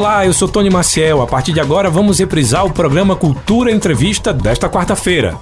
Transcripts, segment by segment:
Olá, eu sou Tony Maciel. A partir de agora vamos reprisar o programa Cultura Entrevista desta quarta-feira.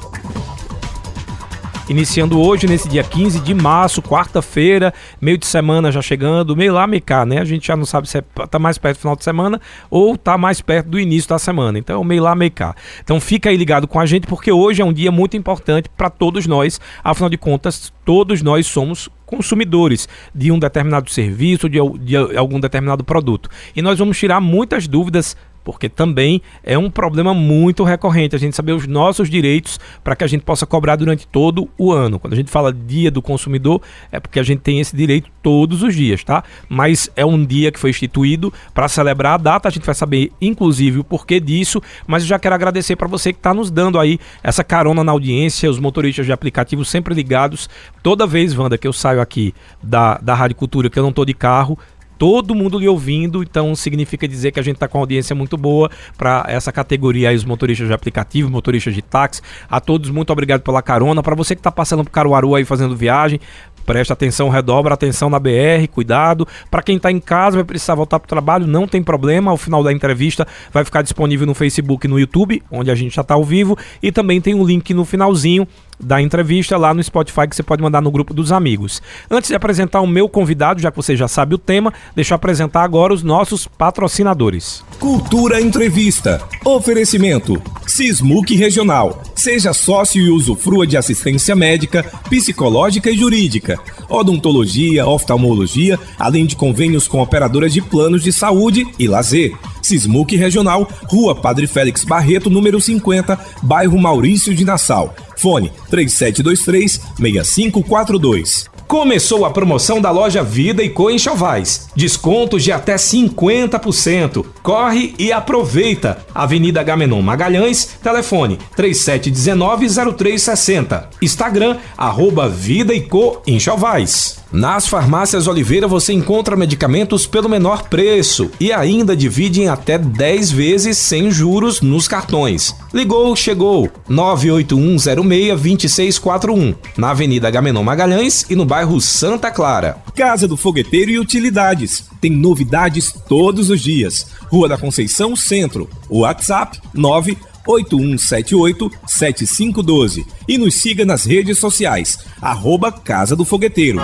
Iniciando hoje, nesse dia 15 de março, quarta-feira, meio de semana já chegando, meio lá, meio cá, né? A gente já não sabe se é, tá mais perto do final de semana ou tá mais perto do início da semana. Então, meio lá, meio cá. Então, fica aí ligado com a gente, porque hoje é um dia muito importante para todos nós. Afinal de contas, todos nós somos consumidores de um determinado serviço, de, de algum determinado produto. E nós vamos tirar muitas dúvidas porque também é um problema muito recorrente a gente saber os nossos direitos para que a gente possa cobrar durante todo o ano. Quando a gente fala Dia do Consumidor, é porque a gente tem esse direito todos os dias, tá? Mas é um dia que foi instituído para celebrar a data, a gente vai saber inclusive o porquê disso, mas eu já quero agradecer para você que está nos dando aí essa carona na audiência, os motoristas de aplicativo sempre ligados. Toda vez, Wanda, que eu saio aqui da, da Rádio Cultura, que eu não estou de carro, todo mundo lhe ouvindo, então significa dizer que a gente está com uma audiência muito boa para essa categoria aí, os motoristas de aplicativo, motoristas de táxi. A todos, muito obrigado pela carona. Para você que está passando por Caruaru aí fazendo viagem, preste atenção, redobra atenção na BR, cuidado. Para quem está em casa, vai precisar voltar para o trabalho, não tem problema. Ao final da entrevista vai ficar disponível no Facebook e no YouTube, onde a gente já está ao vivo, e também tem um link no finalzinho da entrevista lá no Spotify que você pode mandar no grupo dos amigos. Antes de apresentar o meu convidado, já que você já sabe o tema, deixa eu apresentar agora os nossos patrocinadores. Cultura Entrevista. Oferecimento. Sismuc Regional. Seja sócio e usufrua de assistência médica, psicológica e jurídica, odontologia, oftalmologia, além de convênios com operadoras de planos de saúde e lazer. Sismuc Regional, Rua Padre Félix Barreto, número 50, bairro Maurício de Nassau. Fone 3723 6542. Começou a promoção da loja Vida e Co Enxovais. Descontos de até 50%. Corre e aproveita. Avenida Gamenon Magalhães, telefone 3719-0360. Instagram, arroba Vida e Co Enxovais. Nas farmácias Oliveira você encontra medicamentos pelo menor preço e ainda divide em até 10 vezes sem juros nos cartões. Ligou, chegou. 981062641. Na Avenida Gamenon Magalhães e no bairro Santa Clara. Casa do Fogueteiro e Utilidades. Tem novidades todos os dias. Rua da Conceição Centro. WhatsApp 9 8178-7512 e nos siga nas redes sociais, arroba Casa do Fogueteiro.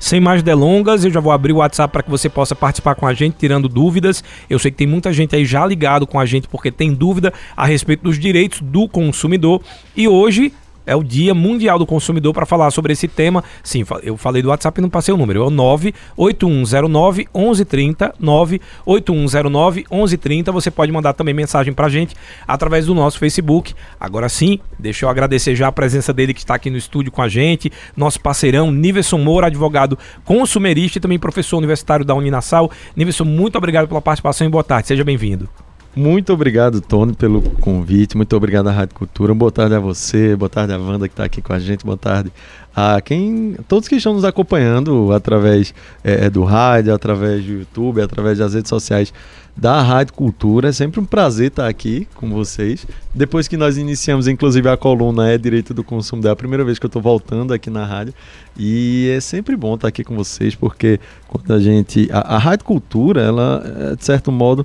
Sem mais delongas, eu já vou abrir o WhatsApp para que você possa participar com a gente, tirando dúvidas. Eu sei que tem muita gente aí já ligado com a gente porque tem dúvida a respeito dos direitos do consumidor. E hoje é o Dia Mundial do Consumidor para falar sobre esse tema. Sim, eu falei do WhatsApp e não passei o número. É o 98109 1130, 98109 1130. Você pode mandar também mensagem para gente através do nosso Facebook. Agora sim, deixa eu agradecer já a presença dele que está aqui no estúdio com a gente, nosso parceirão Niverson Moura, advogado consumerista e também professor universitário da Uninasal. Niverson, muito obrigado pela participação e boa tarde. Seja bem-vindo. Muito obrigado, Tony, pelo convite. Muito obrigado à Rádio Cultura. Boa tarde a você, boa tarde a Wanda que está aqui com a gente, boa tarde a quem, todos que estão nos acompanhando através é, do rádio, através do YouTube, através das redes sociais da Rádio Cultura. É sempre um prazer estar aqui com vocês. Depois que nós iniciamos, inclusive, a coluna É Direito do Consumo, é a primeira vez que eu estou voltando aqui na rádio. E é sempre bom estar aqui com vocês, porque quando a gente. A, a Rádio Cultura, ela, é, de certo modo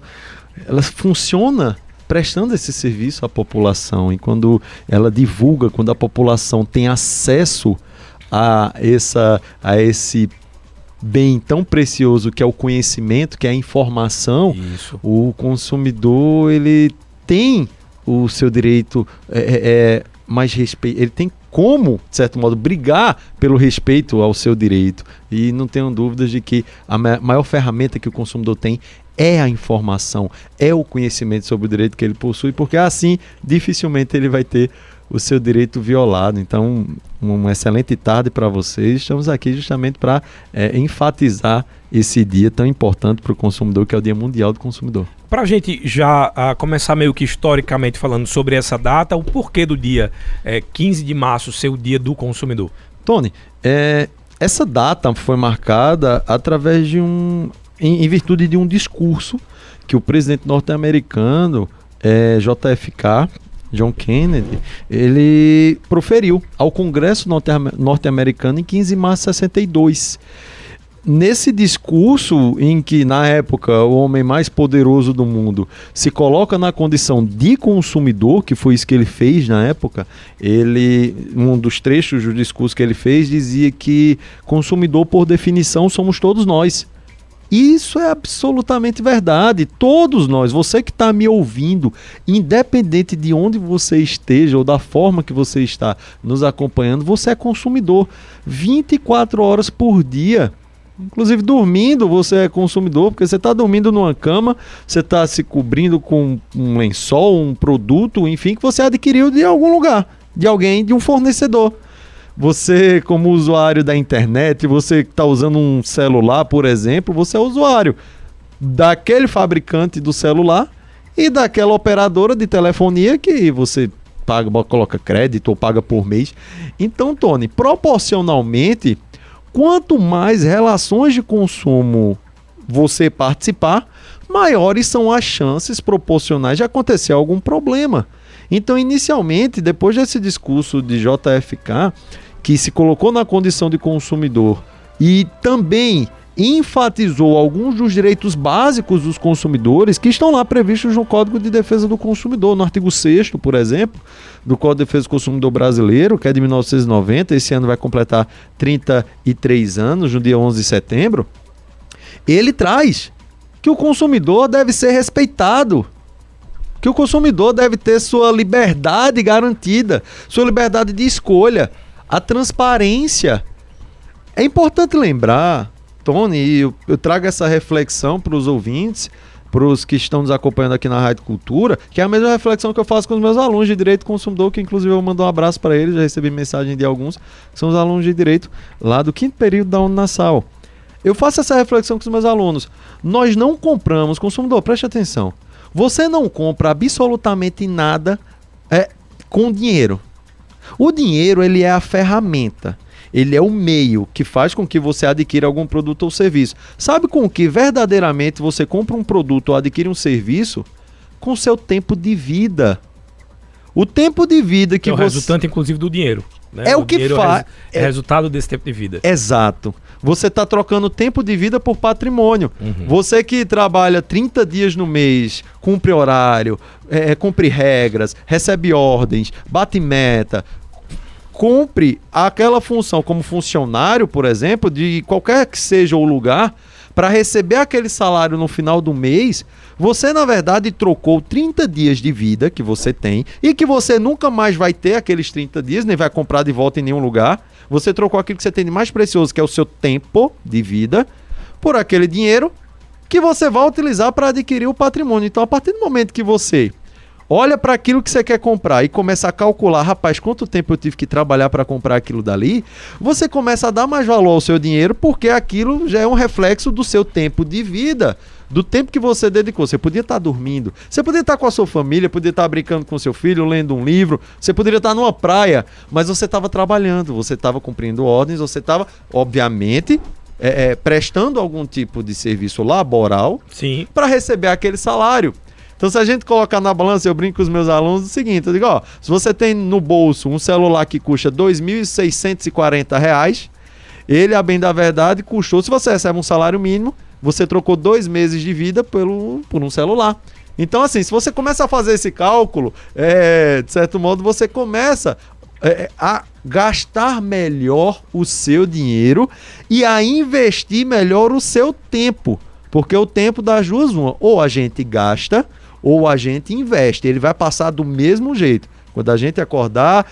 ela funciona prestando esse serviço à população e quando ela divulga, quando a população tem acesso a essa a esse bem tão precioso que é o conhecimento, que é a informação, Isso. o consumidor ele tem o seu direito é, é, é mais respeito, ele tem como, de certo modo, brigar pelo respeito ao seu direito. E não tenho dúvidas de que a maior ferramenta que o consumidor tem é a informação, é o conhecimento sobre o direito que ele possui, porque assim dificilmente ele vai ter o seu direito violado. Então, uma excelente tarde para vocês. Estamos aqui justamente para é, enfatizar esse dia tão importante para o consumidor, que é o Dia Mundial do Consumidor. Para a gente já uh, começar meio que historicamente falando sobre essa data, o porquê do dia é, 15 de março ser o Dia do Consumidor? Tony, é, essa data foi marcada através de um em, em virtude de um discurso que o presidente norte-americano, é, JFK, John Kennedy, ele proferiu ao Congresso norte-americano em 15 de março de 62. nesse discurso em que, na época, o homem mais poderoso do mundo se coloca na condição de consumidor, que foi isso que ele fez na época, ele, um dos trechos do discurso que ele fez, dizia que consumidor, por definição, somos todos nós. Isso é absolutamente verdade. Todos nós, você que está me ouvindo, independente de onde você esteja ou da forma que você está nos acompanhando, você é consumidor. 24 horas por dia. Inclusive dormindo, você é consumidor, porque você está dormindo numa cama, você está se cobrindo com um lençol, um produto, enfim, que você adquiriu de algum lugar, de alguém, de um fornecedor. Você, como usuário da internet, você que está usando um celular, por exemplo, você é usuário daquele fabricante do celular e daquela operadora de telefonia que você paga, coloca crédito ou paga por mês. Então, Tony, proporcionalmente, quanto mais relações de consumo você participar, maiores são as chances proporcionais de acontecer algum problema. Então, inicialmente, depois desse discurso de JFK, que se colocou na condição de consumidor e também enfatizou alguns dos direitos básicos dos consumidores que estão lá previstos no Código de Defesa do Consumidor, no artigo 6 por exemplo, do Código de Defesa do Consumidor brasileiro, que é de 1990, esse ano vai completar 33 anos, no dia 11 de setembro, ele traz que o consumidor deve ser respeitado, que o consumidor deve ter sua liberdade garantida, sua liberdade de escolha, a transparência. É importante lembrar, Tony, e eu, eu trago essa reflexão para os ouvintes, para os que estão nos acompanhando aqui na Rádio Cultura, que é a mesma reflexão que eu faço com os meus alunos de Direito Consumidor, que inclusive eu mando um abraço para eles, já recebi mensagem de alguns, que são os alunos de Direito lá do quinto período da Unassal. Eu faço essa reflexão com os meus alunos. Nós não compramos, consumidor, preste atenção. Você não compra absolutamente nada é, com dinheiro. O dinheiro ele é a ferramenta. Ele é o meio que faz com que você adquira algum produto ou serviço. Sabe com que verdadeiramente você compra um produto ou adquire um serviço? Com seu tempo de vida. O tempo de vida que, é o você. resultante, inclusive, do dinheiro. Né? É o, o que faz. É, é resultado desse tempo de vida. Exato. Você está trocando tempo de vida por patrimônio. Uhum. Você que trabalha 30 dias no mês, cumpre horário, é, é, cumpre regras, recebe ordens, bate meta, cumpre aquela função como funcionário, por exemplo, de qualquer que seja o lugar, para receber aquele salário no final do mês, você na verdade trocou 30 dias de vida que você tem e que você nunca mais vai ter aqueles 30 dias, nem vai comprar de volta em nenhum lugar. Você trocou aquilo que você tem de mais precioso, que é o seu tempo de vida, por aquele dinheiro que você vai utilizar para adquirir o patrimônio. Então, a partir do momento que você olha para aquilo que você quer comprar e começa a calcular, rapaz, quanto tempo eu tive que trabalhar para comprar aquilo dali, você começa a dar mais valor ao seu dinheiro porque aquilo já é um reflexo do seu tempo de vida. Do tempo que você dedicou, você podia estar tá dormindo, você podia estar tá com a sua família, podia estar tá brincando com seu filho, lendo um livro, você poderia estar numa praia, mas você estava trabalhando, você estava cumprindo ordens, você estava, obviamente, é, é, prestando algum tipo de serviço laboral para receber aquele salário. Então, se a gente colocar na balança, eu brinco com os meus alunos o seguinte: eu digo, ó, se você tem no bolso um celular que custa R$ 2.640, ele, a bem da verdade, custou. Se você recebe um salário mínimo, você trocou dois meses de vida pelo, por um celular. Então, assim, se você começa a fazer esse cálculo, é, de certo modo, você começa é, a gastar melhor o seu dinheiro e a investir melhor o seu tempo. Porque o tempo das duas, uma, ou a gente gasta ou a gente investe. Ele vai passar do mesmo jeito. Quando a gente acordar,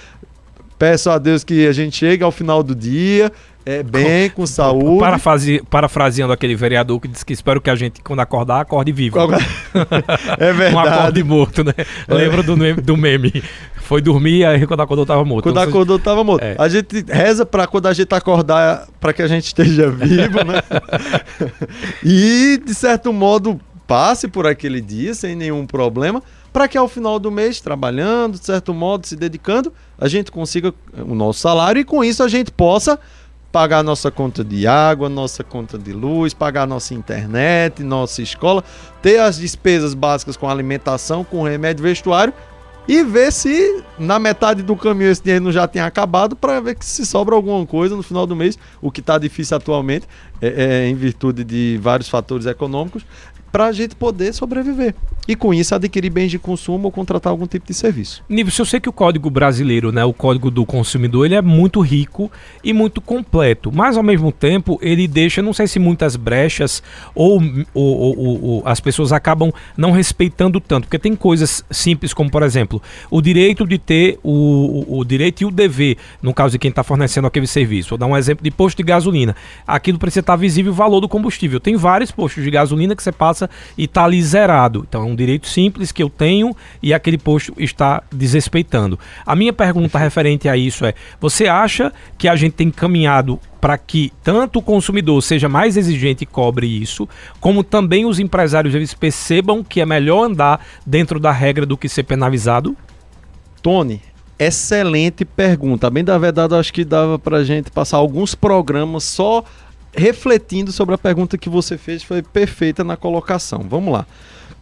peço a Deus que a gente chegue ao final do dia é, bem, com saúde. Parafrase, parafraseando aquele vereador que disse que espero que a gente, quando acordar, acorde vivo. é verdade. Não acorde morto, né? É. Lembra do, do meme? Foi dormir, aí quando acordou tava morto. Quando acordou tava morto. É. A gente reza para quando a gente acordar, para que a gente esteja vivo, né? e, de certo modo, passe por aquele dia sem nenhum problema, para que ao final do mês, trabalhando, de certo modo, se dedicando, a gente consiga o nosso salário e com isso a gente possa pagar nossa conta de água, nossa conta de luz, pagar nossa internet, nossa escola, ter as despesas básicas com alimentação, com remédio, vestuário e ver se na metade do caminho esse dinheiro não já tem acabado para ver se sobra alguma coisa no final do mês, o que está difícil atualmente, é, é, em virtude de vários fatores econômicos, para a gente poder sobreviver. E com isso adquirir bens de consumo ou contratar algum tipo de serviço. Nível, eu sei que o código brasileiro, né, o código do consumidor, ele é muito rico e muito completo, mas ao mesmo tempo ele deixa, não sei se muitas brechas ou, ou, ou, ou as pessoas acabam não respeitando tanto, porque tem coisas simples como, por exemplo, o direito de ter o, o, o direito e o dever, no caso de quem está fornecendo aquele serviço. Vou dar um exemplo de posto de gasolina. Aquilo precisa estar visível o valor do combustível. Tem vários postos de gasolina que você passa e está ali zerado. Então um direito simples que eu tenho e aquele posto está desrespeitando. A minha pergunta referente a isso é: você acha que a gente tem caminhado para que tanto o consumidor seja mais exigente e cobre isso, como também os empresários eles percebam que é melhor andar dentro da regra do que ser penalizado? Tony, excelente pergunta. Bem da verdade, acho que dava para a gente passar alguns programas só refletindo sobre a pergunta que você fez, foi perfeita na colocação. Vamos lá.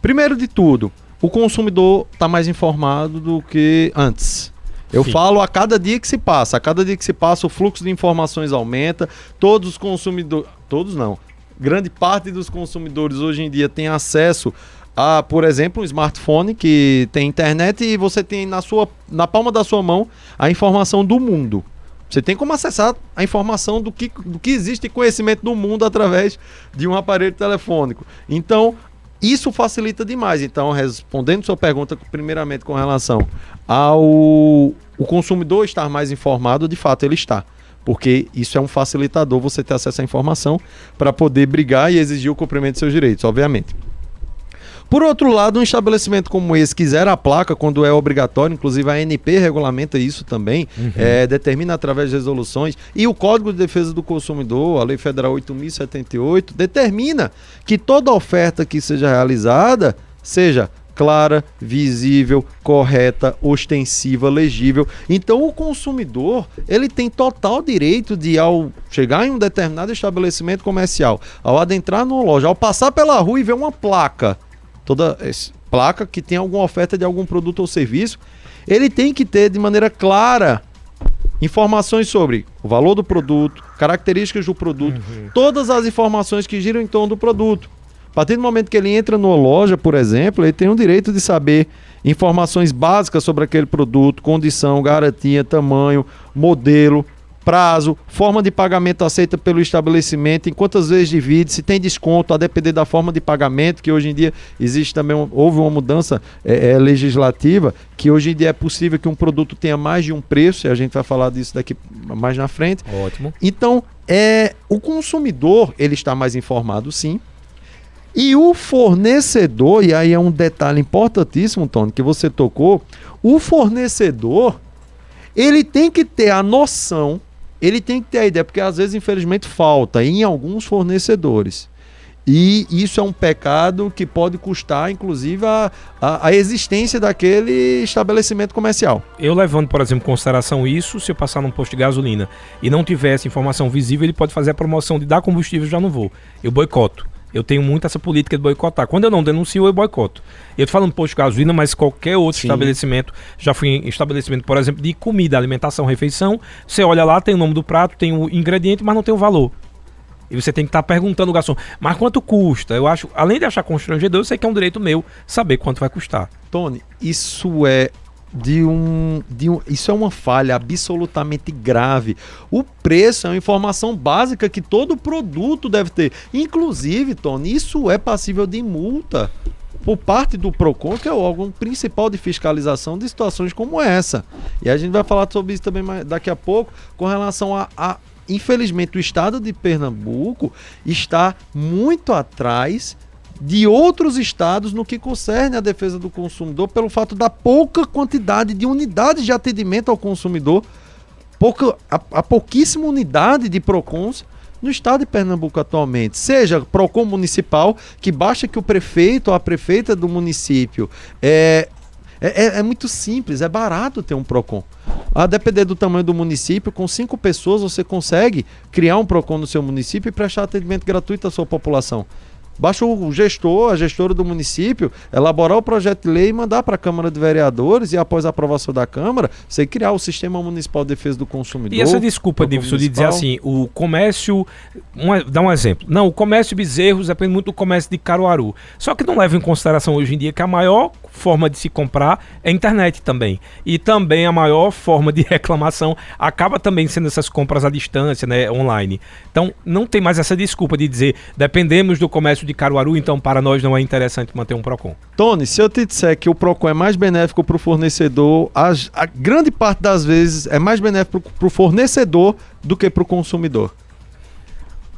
Primeiro de tudo, o consumidor está mais informado do que antes. Eu Sim. falo a cada dia que se passa, a cada dia que se passa, o fluxo de informações aumenta, todos os consumidores, todos não, grande parte dos consumidores hoje em dia tem acesso a, por exemplo, um smartphone que tem internet e você tem na sua na palma da sua mão a informação do mundo. Você tem como acessar a informação do que, do que existe conhecimento do mundo através de um aparelho telefônico. Então, isso facilita demais. Então, respondendo sua pergunta, primeiramente com relação ao o consumidor estar mais informado, de fato ele está. Porque isso é um facilitador você ter acesso à informação para poder brigar e exigir o cumprimento de seus direitos, obviamente. Por outro lado, um estabelecimento como esse quiser a placa quando é obrigatório, inclusive a ANP regulamenta isso também, uhum. é, determina através de resoluções, e o Código de Defesa do Consumidor, a Lei Federal 8.078, determina que toda oferta que seja realizada seja clara, visível, correta, ostensiva, legível. Então o consumidor, ele tem total direito de ao chegar em um determinado estabelecimento comercial, ao adentrar numa loja, ao passar pela rua e ver uma placa toda placa que tem alguma oferta de algum produto ou serviço, ele tem que ter de maneira clara informações sobre o valor do produto, características do produto, uhum. todas as informações que giram em torno do produto. A partir do momento que ele entra numa loja, por exemplo, ele tem o direito de saber informações básicas sobre aquele produto, condição, garantia, tamanho, modelo, prazo, forma de pagamento aceita pelo estabelecimento, em quantas vezes divide, se tem desconto, a depender da forma de pagamento, que hoje em dia existe também, houve uma mudança é, é, legislativa, que hoje em dia é possível que um produto tenha mais de um preço, e a gente vai falar disso daqui mais na frente. Ótimo. Então, é, o consumidor, ele está mais informado sim, e o fornecedor, e aí é um detalhe importantíssimo, Tony, que você tocou, o fornecedor, ele tem que ter a noção ele tem que ter a ideia, porque às vezes, infelizmente, falta em alguns fornecedores. E isso é um pecado que pode custar, inclusive, a, a, a, existência daquele estabelecimento comercial. Eu levando, por exemplo, em consideração isso, se eu passar num posto de gasolina e não tiver essa informação visível, ele pode fazer a promoção de dar combustível, já não vou. Eu boicoto. Eu tenho muito essa política de boicotar. Quando eu não denuncio, eu boicoto. Eu tô falando posto de gasolina, mas qualquer outro Sim. estabelecimento, já fui em estabelecimento, por exemplo, de comida, alimentação, refeição, você olha lá, tem o nome do prato, tem o ingrediente, mas não tem o valor. E você tem que estar tá perguntando ao garçom, mas quanto custa? Eu acho, além de achar constrangedor, eu sei que é um direito meu saber quanto vai custar. Tony, isso é de um, de um. Isso é uma falha absolutamente grave. O preço é uma informação básica que todo produto deve ter. Inclusive, Tony, isso é passível de multa por parte do PROCON, que é o órgão principal de fiscalização de situações como essa. E a gente vai falar sobre isso também daqui a pouco, com relação a, a infelizmente, o estado de Pernambuco está muito atrás de outros estados no que concerne à defesa do consumidor, pelo fato da pouca quantidade de unidades de atendimento ao consumidor, pouca, a, a pouquíssima unidade de PROCONs no estado de Pernambuco atualmente, seja PROCON municipal, que basta que o prefeito ou a prefeita do município é, é, é, é, muito simples, é barato ter um PROCON. A depender do tamanho do município, com cinco pessoas você consegue criar um PROCON no seu município e prestar atendimento gratuito à sua população. Basta o gestor, a gestora do município, elaborar o projeto de lei e mandar para a Câmara de Vereadores e após a aprovação da Câmara, você criar o Sistema Municipal de Defesa do Consumidor. E essa desculpa, Davidson, de dizer assim, o comércio. Um, dá um exemplo. Não, o comércio de Bezerros depende muito do comércio de Caruaru. Só que não leva em consideração hoje em dia que a maior forma de se comprar é a internet também. E também a maior forma de reclamação acaba também sendo essas compras à distância, né, online. Então, não tem mais essa desculpa de dizer dependemos do comércio de Caruaru, então para nós não é interessante manter um Procon. Tony, se eu te disser que o Procon é mais benéfico para o fornecedor, a, a, grande parte das vezes é mais benéfico para o fornecedor do que para o consumidor.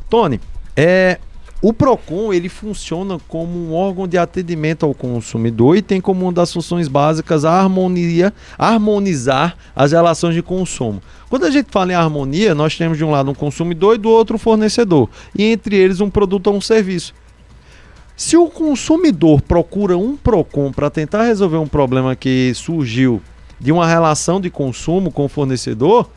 Tony, é, o Procon ele funciona como um órgão de atendimento ao consumidor e tem como uma das funções básicas a harmonia, harmonizar as relações de consumo. Quando a gente fala em harmonia, nós temos de um lado um consumidor e do outro um fornecedor, e entre eles um produto ou um serviço. Se o consumidor procura um Procon para tentar resolver um problema que surgiu de uma relação de consumo com o fornecedor,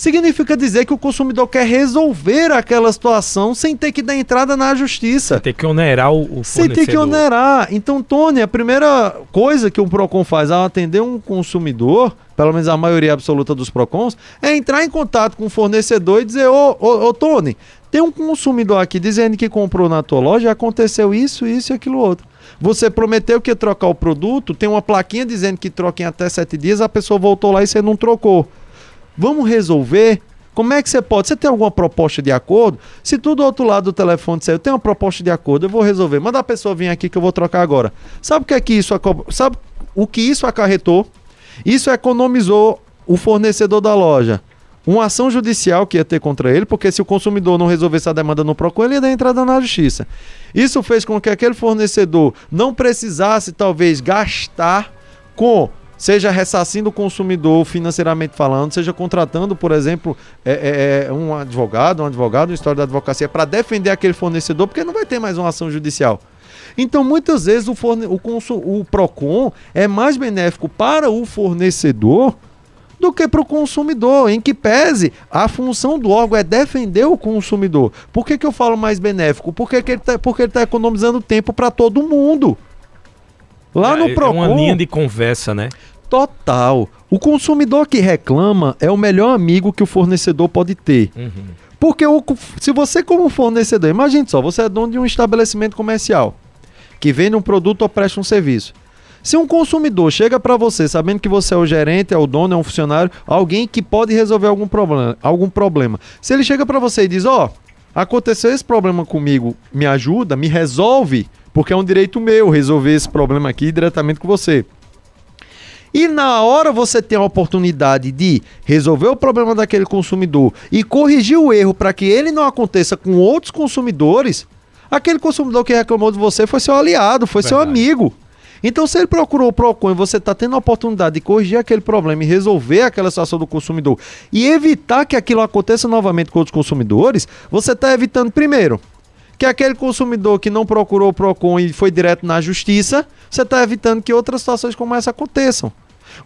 significa dizer que o consumidor quer resolver aquela situação sem ter que dar entrada na justiça. Sem ter que onerar o, o Sem ter que onerar. Então, Tony, a primeira coisa que um PROCON faz ao atender um consumidor, pelo menos a maioria absoluta dos PROCONs, é entrar em contato com o fornecedor e dizer, ô, ô, ô Tony, tem um consumidor aqui dizendo que comprou na tua loja aconteceu isso, isso e aquilo outro. Você prometeu que ia trocar o produto, tem uma plaquinha dizendo que troca em até sete dias, a pessoa voltou lá e você não trocou. Vamos resolver? Como é que você pode? Você tem alguma proposta de acordo? Se tudo do outro lado do telefone disser, eu tenho uma proposta de acordo, eu vou resolver. Manda a pessoa vir aqui que eu vou trocar agora. Sabe o que é que isso sabe o que isso acarretou? Isso economizou o fornecedor da loja. Uma ação judicial que ia ter contra ele, porque se o consumidor não resolvesse a demanda no PROCON, ele ia dar entrada na justiça. Isso fez com que aquele fornecedor não precisasse, talvez, gastar com seja ressarcindo o consumidor financeiramente falando, seja contratando, por exemplo, é, é, é um advogado, um advogado, uma história da advocacia para defender aquele fornecedor, porque não vai ter mais uma ação judicial. Então, muitas vezes, o, forne o, o PROCON é mais benéfico para o fornecedor do que para o consumidor, em que pese a função do órgão é defender o consumidor. Por que, que eu falo mais benéfico? Porque, ele está porque ele está economizando tempo para todo mundo. Lá no Procon. É uma linha de conversa, né? Total. O consumidor que reclama é o melhor amigo que o fornecedor pode ter. Uhum. Porque o, se você, como fornecedor, imagine só, você é dono de um estabelecimento comercial que vende um produto ou presta um serviço. Se um consumidor chega para você sabendo que você é o gerente, é o dono, é um funcionário, alguém que pode resolver algum problema, algum problema. Se ele chega para você e diz: "Ó, oh, aconteceu esse problema comigo, me ajuda, me resolve", porque é um direito meu resolver esse problema aqui diretamente com você. E na hora você tem a oportunidade de resolver o problema daquele consumidor e corrigir o erro para que ele não aconteça com outros consumidores, aquele consumidor que reclamou de você foi seu aliado, foi Verdade. seu amigo. Então, se ele procurou o PROCON e você está tendo a oportunidade de corrigir aquele problema e resolver aquela situação do consumidor e evitar que aquilo aconteça novamente com outros consumidores, você está evitando, primeiro, que aquele consumidor que não procurou o PROCON e foi direto na justiça, você está evitando que outras situações como essa aconteçam.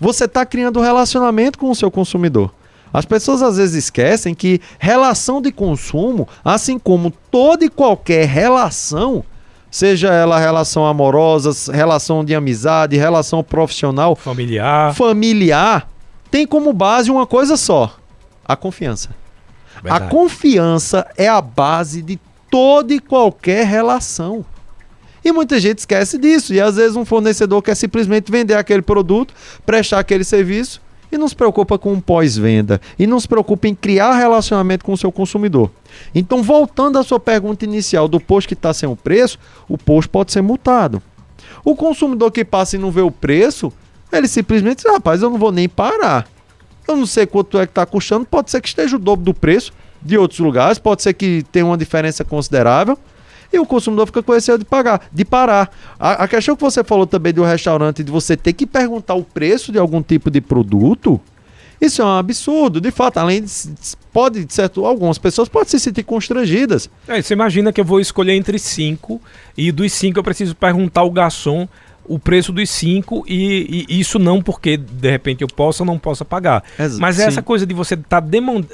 Você está criando um relacionamento com o seu consumidor. As pessoas às vezes esquecem que relação de consumo, assim como toda e qualquer relação, seja ela relação amorosa, relação de amizade, relação profissional, familiar, familiar, tem como base uma coisa só: a confiança. Verdade. A confiança é a base de toda e qualquer relação. E muita gente esquece disso. E às vezes um fornecedor quer simplesmente vender aquele produto, prestar aquele serviço e não se preocupa com pós-venda. E não se preocupa em criar relacionamento com o seu consumidor. Então, voltando à sua pergunta inicial do posto que está sem o preço, o posto pode ser multado. O consumidor que passa e não vê o preço, ele simplesmente diz: rapaz, eu não vou nem parar. Eu não sei quanto é que está custando, pode ser que esteja o dobro do preço de outros lugares, pode ser que tenha uma diferença considerável. E o consumidor fica com esse de pagar, de parar. A, a questão que você falou também do restaurante, de você ter que perguntar o preço de algum tipo de produto, isso é um absurdo. De fato, além de. Pode, certo, algumas pessoas podem se sentir constrangidas. É, você imagina que eu vou escolher entre cinco e dos cinco eu preciso perguntar ao garçom o preço dos cinco e, e, isso não porque de repente eu possa ou não possa pagar. Mas é essa coisa de você estar tá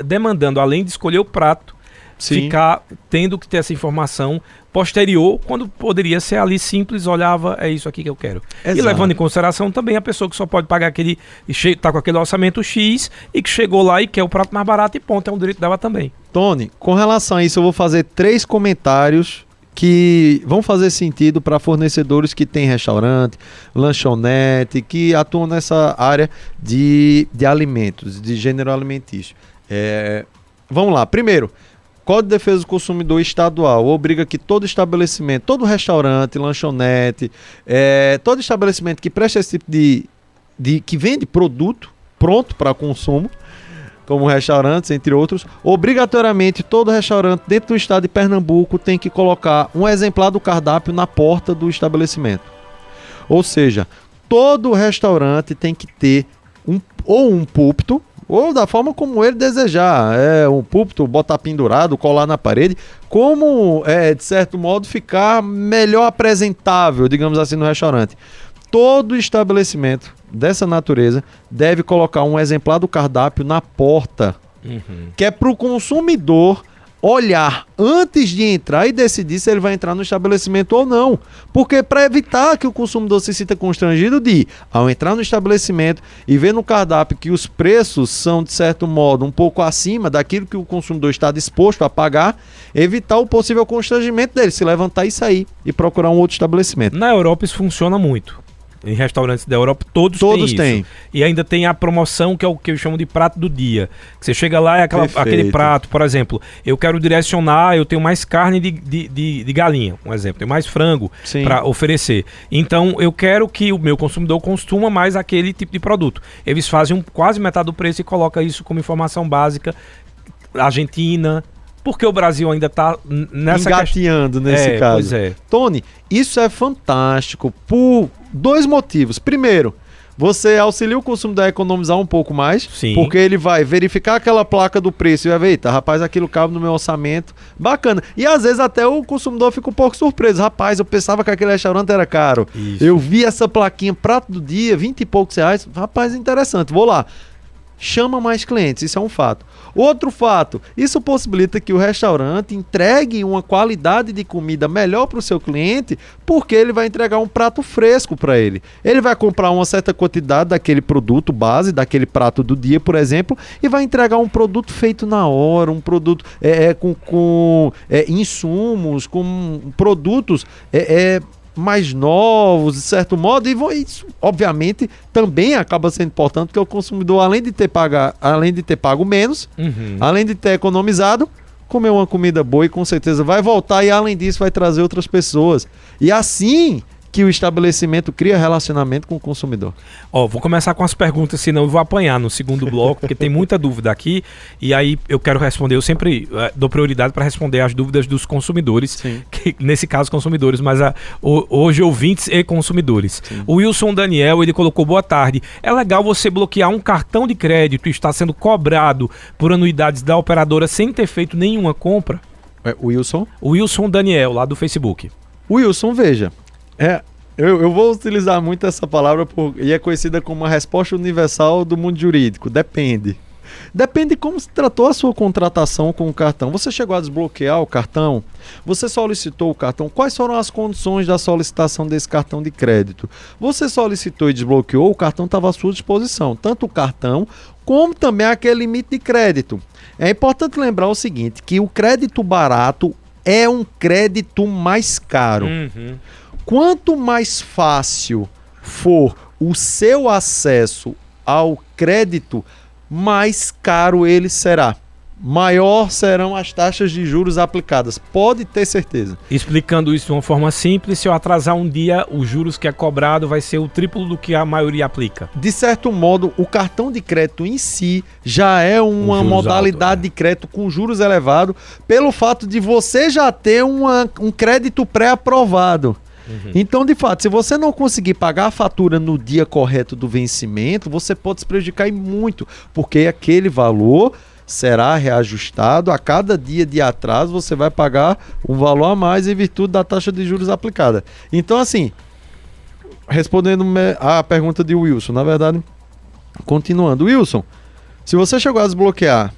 demandando, além de escolher o prato, Sim. ficar tendo que ter essa informação posterior, quando poderia ser ali simples, olhava, é isso aqui que eu quero. E Exato. levando em consideração também a pessoa que só pode pagar aquele, e che- tá com aquele orçamento X e que chegou lá e quer o prato mais barato e ponto, é um direito dela também. Tony, com relação a isso, eu vou fazer três comentários que vão fazer sentido para fornecedores que têm restaurante, lanchonete, que atuam nessa área de, de alimentos, de gênero alimentício. É, vamos lá. Primeiro, Código de Defesa do Consumidor Estadual obriga que todo estabelecimento, todo restaurante, lanchonete, é, todo estabelecimento que presta esse tipo de, de que vende produto pronto para consumo, como restaurantes, entre outros, obrigatoriamente todo restaurante dentro do estado de Pernambuco tem que colocar um exemplar do cardápio na porta do estabelecimento. Ou seja, todo restaurante tem que ter um, ou um púlpito, ou da forma como ele desejar. É um púlpito, botar pendurado, colar na parede, como, é, de certo modo, ficar melhor apresentável, digamos assim, no restaurante. Todo estabelecimento dessa natureza deve colocar um exemplar do cardápio na porta, que é para o consumidor olhar antes de entrar e decidir se ele vai entrar no estabelecimento ou não. Porque para evitar que o consumidor se sinta constrangido de, ao entrar no estabelecimento e ver no cardápio que os preços são, de certo modo, um pouco acima daquilo que o consumidor está disposto a pagar, evitar o possível constrangimento dele, se levantar e sair e procurar um outro estabelecimento. Na Europa isso funciona muito. Em restaurantes da Europa, todos, Todos têm têm. isso. E ainda tem a promoção, que é o que eu chamo de prato do dia. Que você chega lá e aquela, Perfeito. aquele prato, por exemplo, eu quero direcionar, eu tenho mais carne de, de, de, de galinha, um exemplo, tenho mais frango para oferecer. Então eu quero que o meu consumidor consuma mais aquele tipo de produto. Eles fazem um, quase metade do preço e colocam isso como informação básica. Argentina. Porque o Brasil ainda está nessa questão. Engateando nesse É, caso. Pois é. Tony, isso é fantástico por dois motivos. Primeiro, você auxilia o consumidor a economizar um pouco mais, Sim. porque ele vai verificar aquela placa do preço e vai ver, eita, rapaz, aquilo cabe no meu orçamento, bacana. E às vezes até o consumidor fica um pouco surpreso, rapaz, eu pensava que aquele restaurante era caro. Isso. Eu vi essa plaquinha, prato do dia, 20 e poucos reais, rapaz, interessante, vou lá. Chama mais clientes, isso é um fato. Outro fato, isso possibilita que o restaurante entregue uma qualidade de comida melhor para o seu cliente, porque ele vai entregar um prato fresco para ele. Ele vai comprar uma certa quantidade daquele produto base, daquele prato do dia, por exemplo, e vai entregar um produto feito na hora, um produto é, é, com, com é, insumos, com produtos é, é, mais novos, de certo modo, e vão- isso, obviamente, também acaba sendo importante, porque o consumidor, além de ter, pagar, além de ter pago menos, Uhum. além de ter economizado, comer uma comida boa e com certeza vai voltar e além disso vai trazer outras pessoas. E assim que o estabelecimento cria relacionamento com o consumidor. Ó, vou começar com as perguntas, senão eu vou apanhar no segundo bloco, porque tem muita dúvida aqui. E aí eu quero responder, eu sempre eh, dou prioridade para responder as dúvidas dos consumidores, Sim. que, nesse caso consumidores, mas a- o- hoje ouvintes e consumidores. O Wilson Daniel, ele colocou boa tarde. É legal você bloquear um cartão de crédito e estar sendo cobrado por anuidades da operadora sem ter feito nenhuma compra? É, Wilson? O Wilson Daniel, lá do Facebook. Wilson, veja. É, eu, eu vou utilizar muito essa palavra por, e é conhecida como a resposta universal do mundo jurídico. Depende. Depende de como se tratou a sua contratação com o cartão. Você chegou a desbloquear o cartão? Você solicitou o cartão? Quais foram as condições da solicitação desse cartão de crédito? Você solicitou e desbloqueou, o cartão estava à sua disposição. Tanto o cartão como também aquele limite de crédito. É importante lembrar o seguinte, que o crédito barato é um crédito mais caro. Uhum. Quanto mais fácil for o seu acesso ao crédito, mais caro ele será. Maior serão as taxas de juros aplicadas. Pode ter certeza. Explicando isso de uma forma simples, se eu atrasar um dia, os juros que é cobrado vai ser o triplo do que a maioria aplica. De certo modo, o cartão de crédito em si já é uma modalidade alto, é. de crédito com juros elevados, pelo fato de você já ter uma- um crédito pré-aprovado. Então, de fato, se você não conseguir pagar a fatura no dia correto do vencimento, você pode se prejudicar muito, porque aquele valor será reajustado. A cada dia de atraso, você vai pagar um valor a mais em virtude da taxa de juros aplicada. Então, assim, respondendo a pergunta de Wilson, na verdade, continuando, Wilson, se você chegou a desbloquear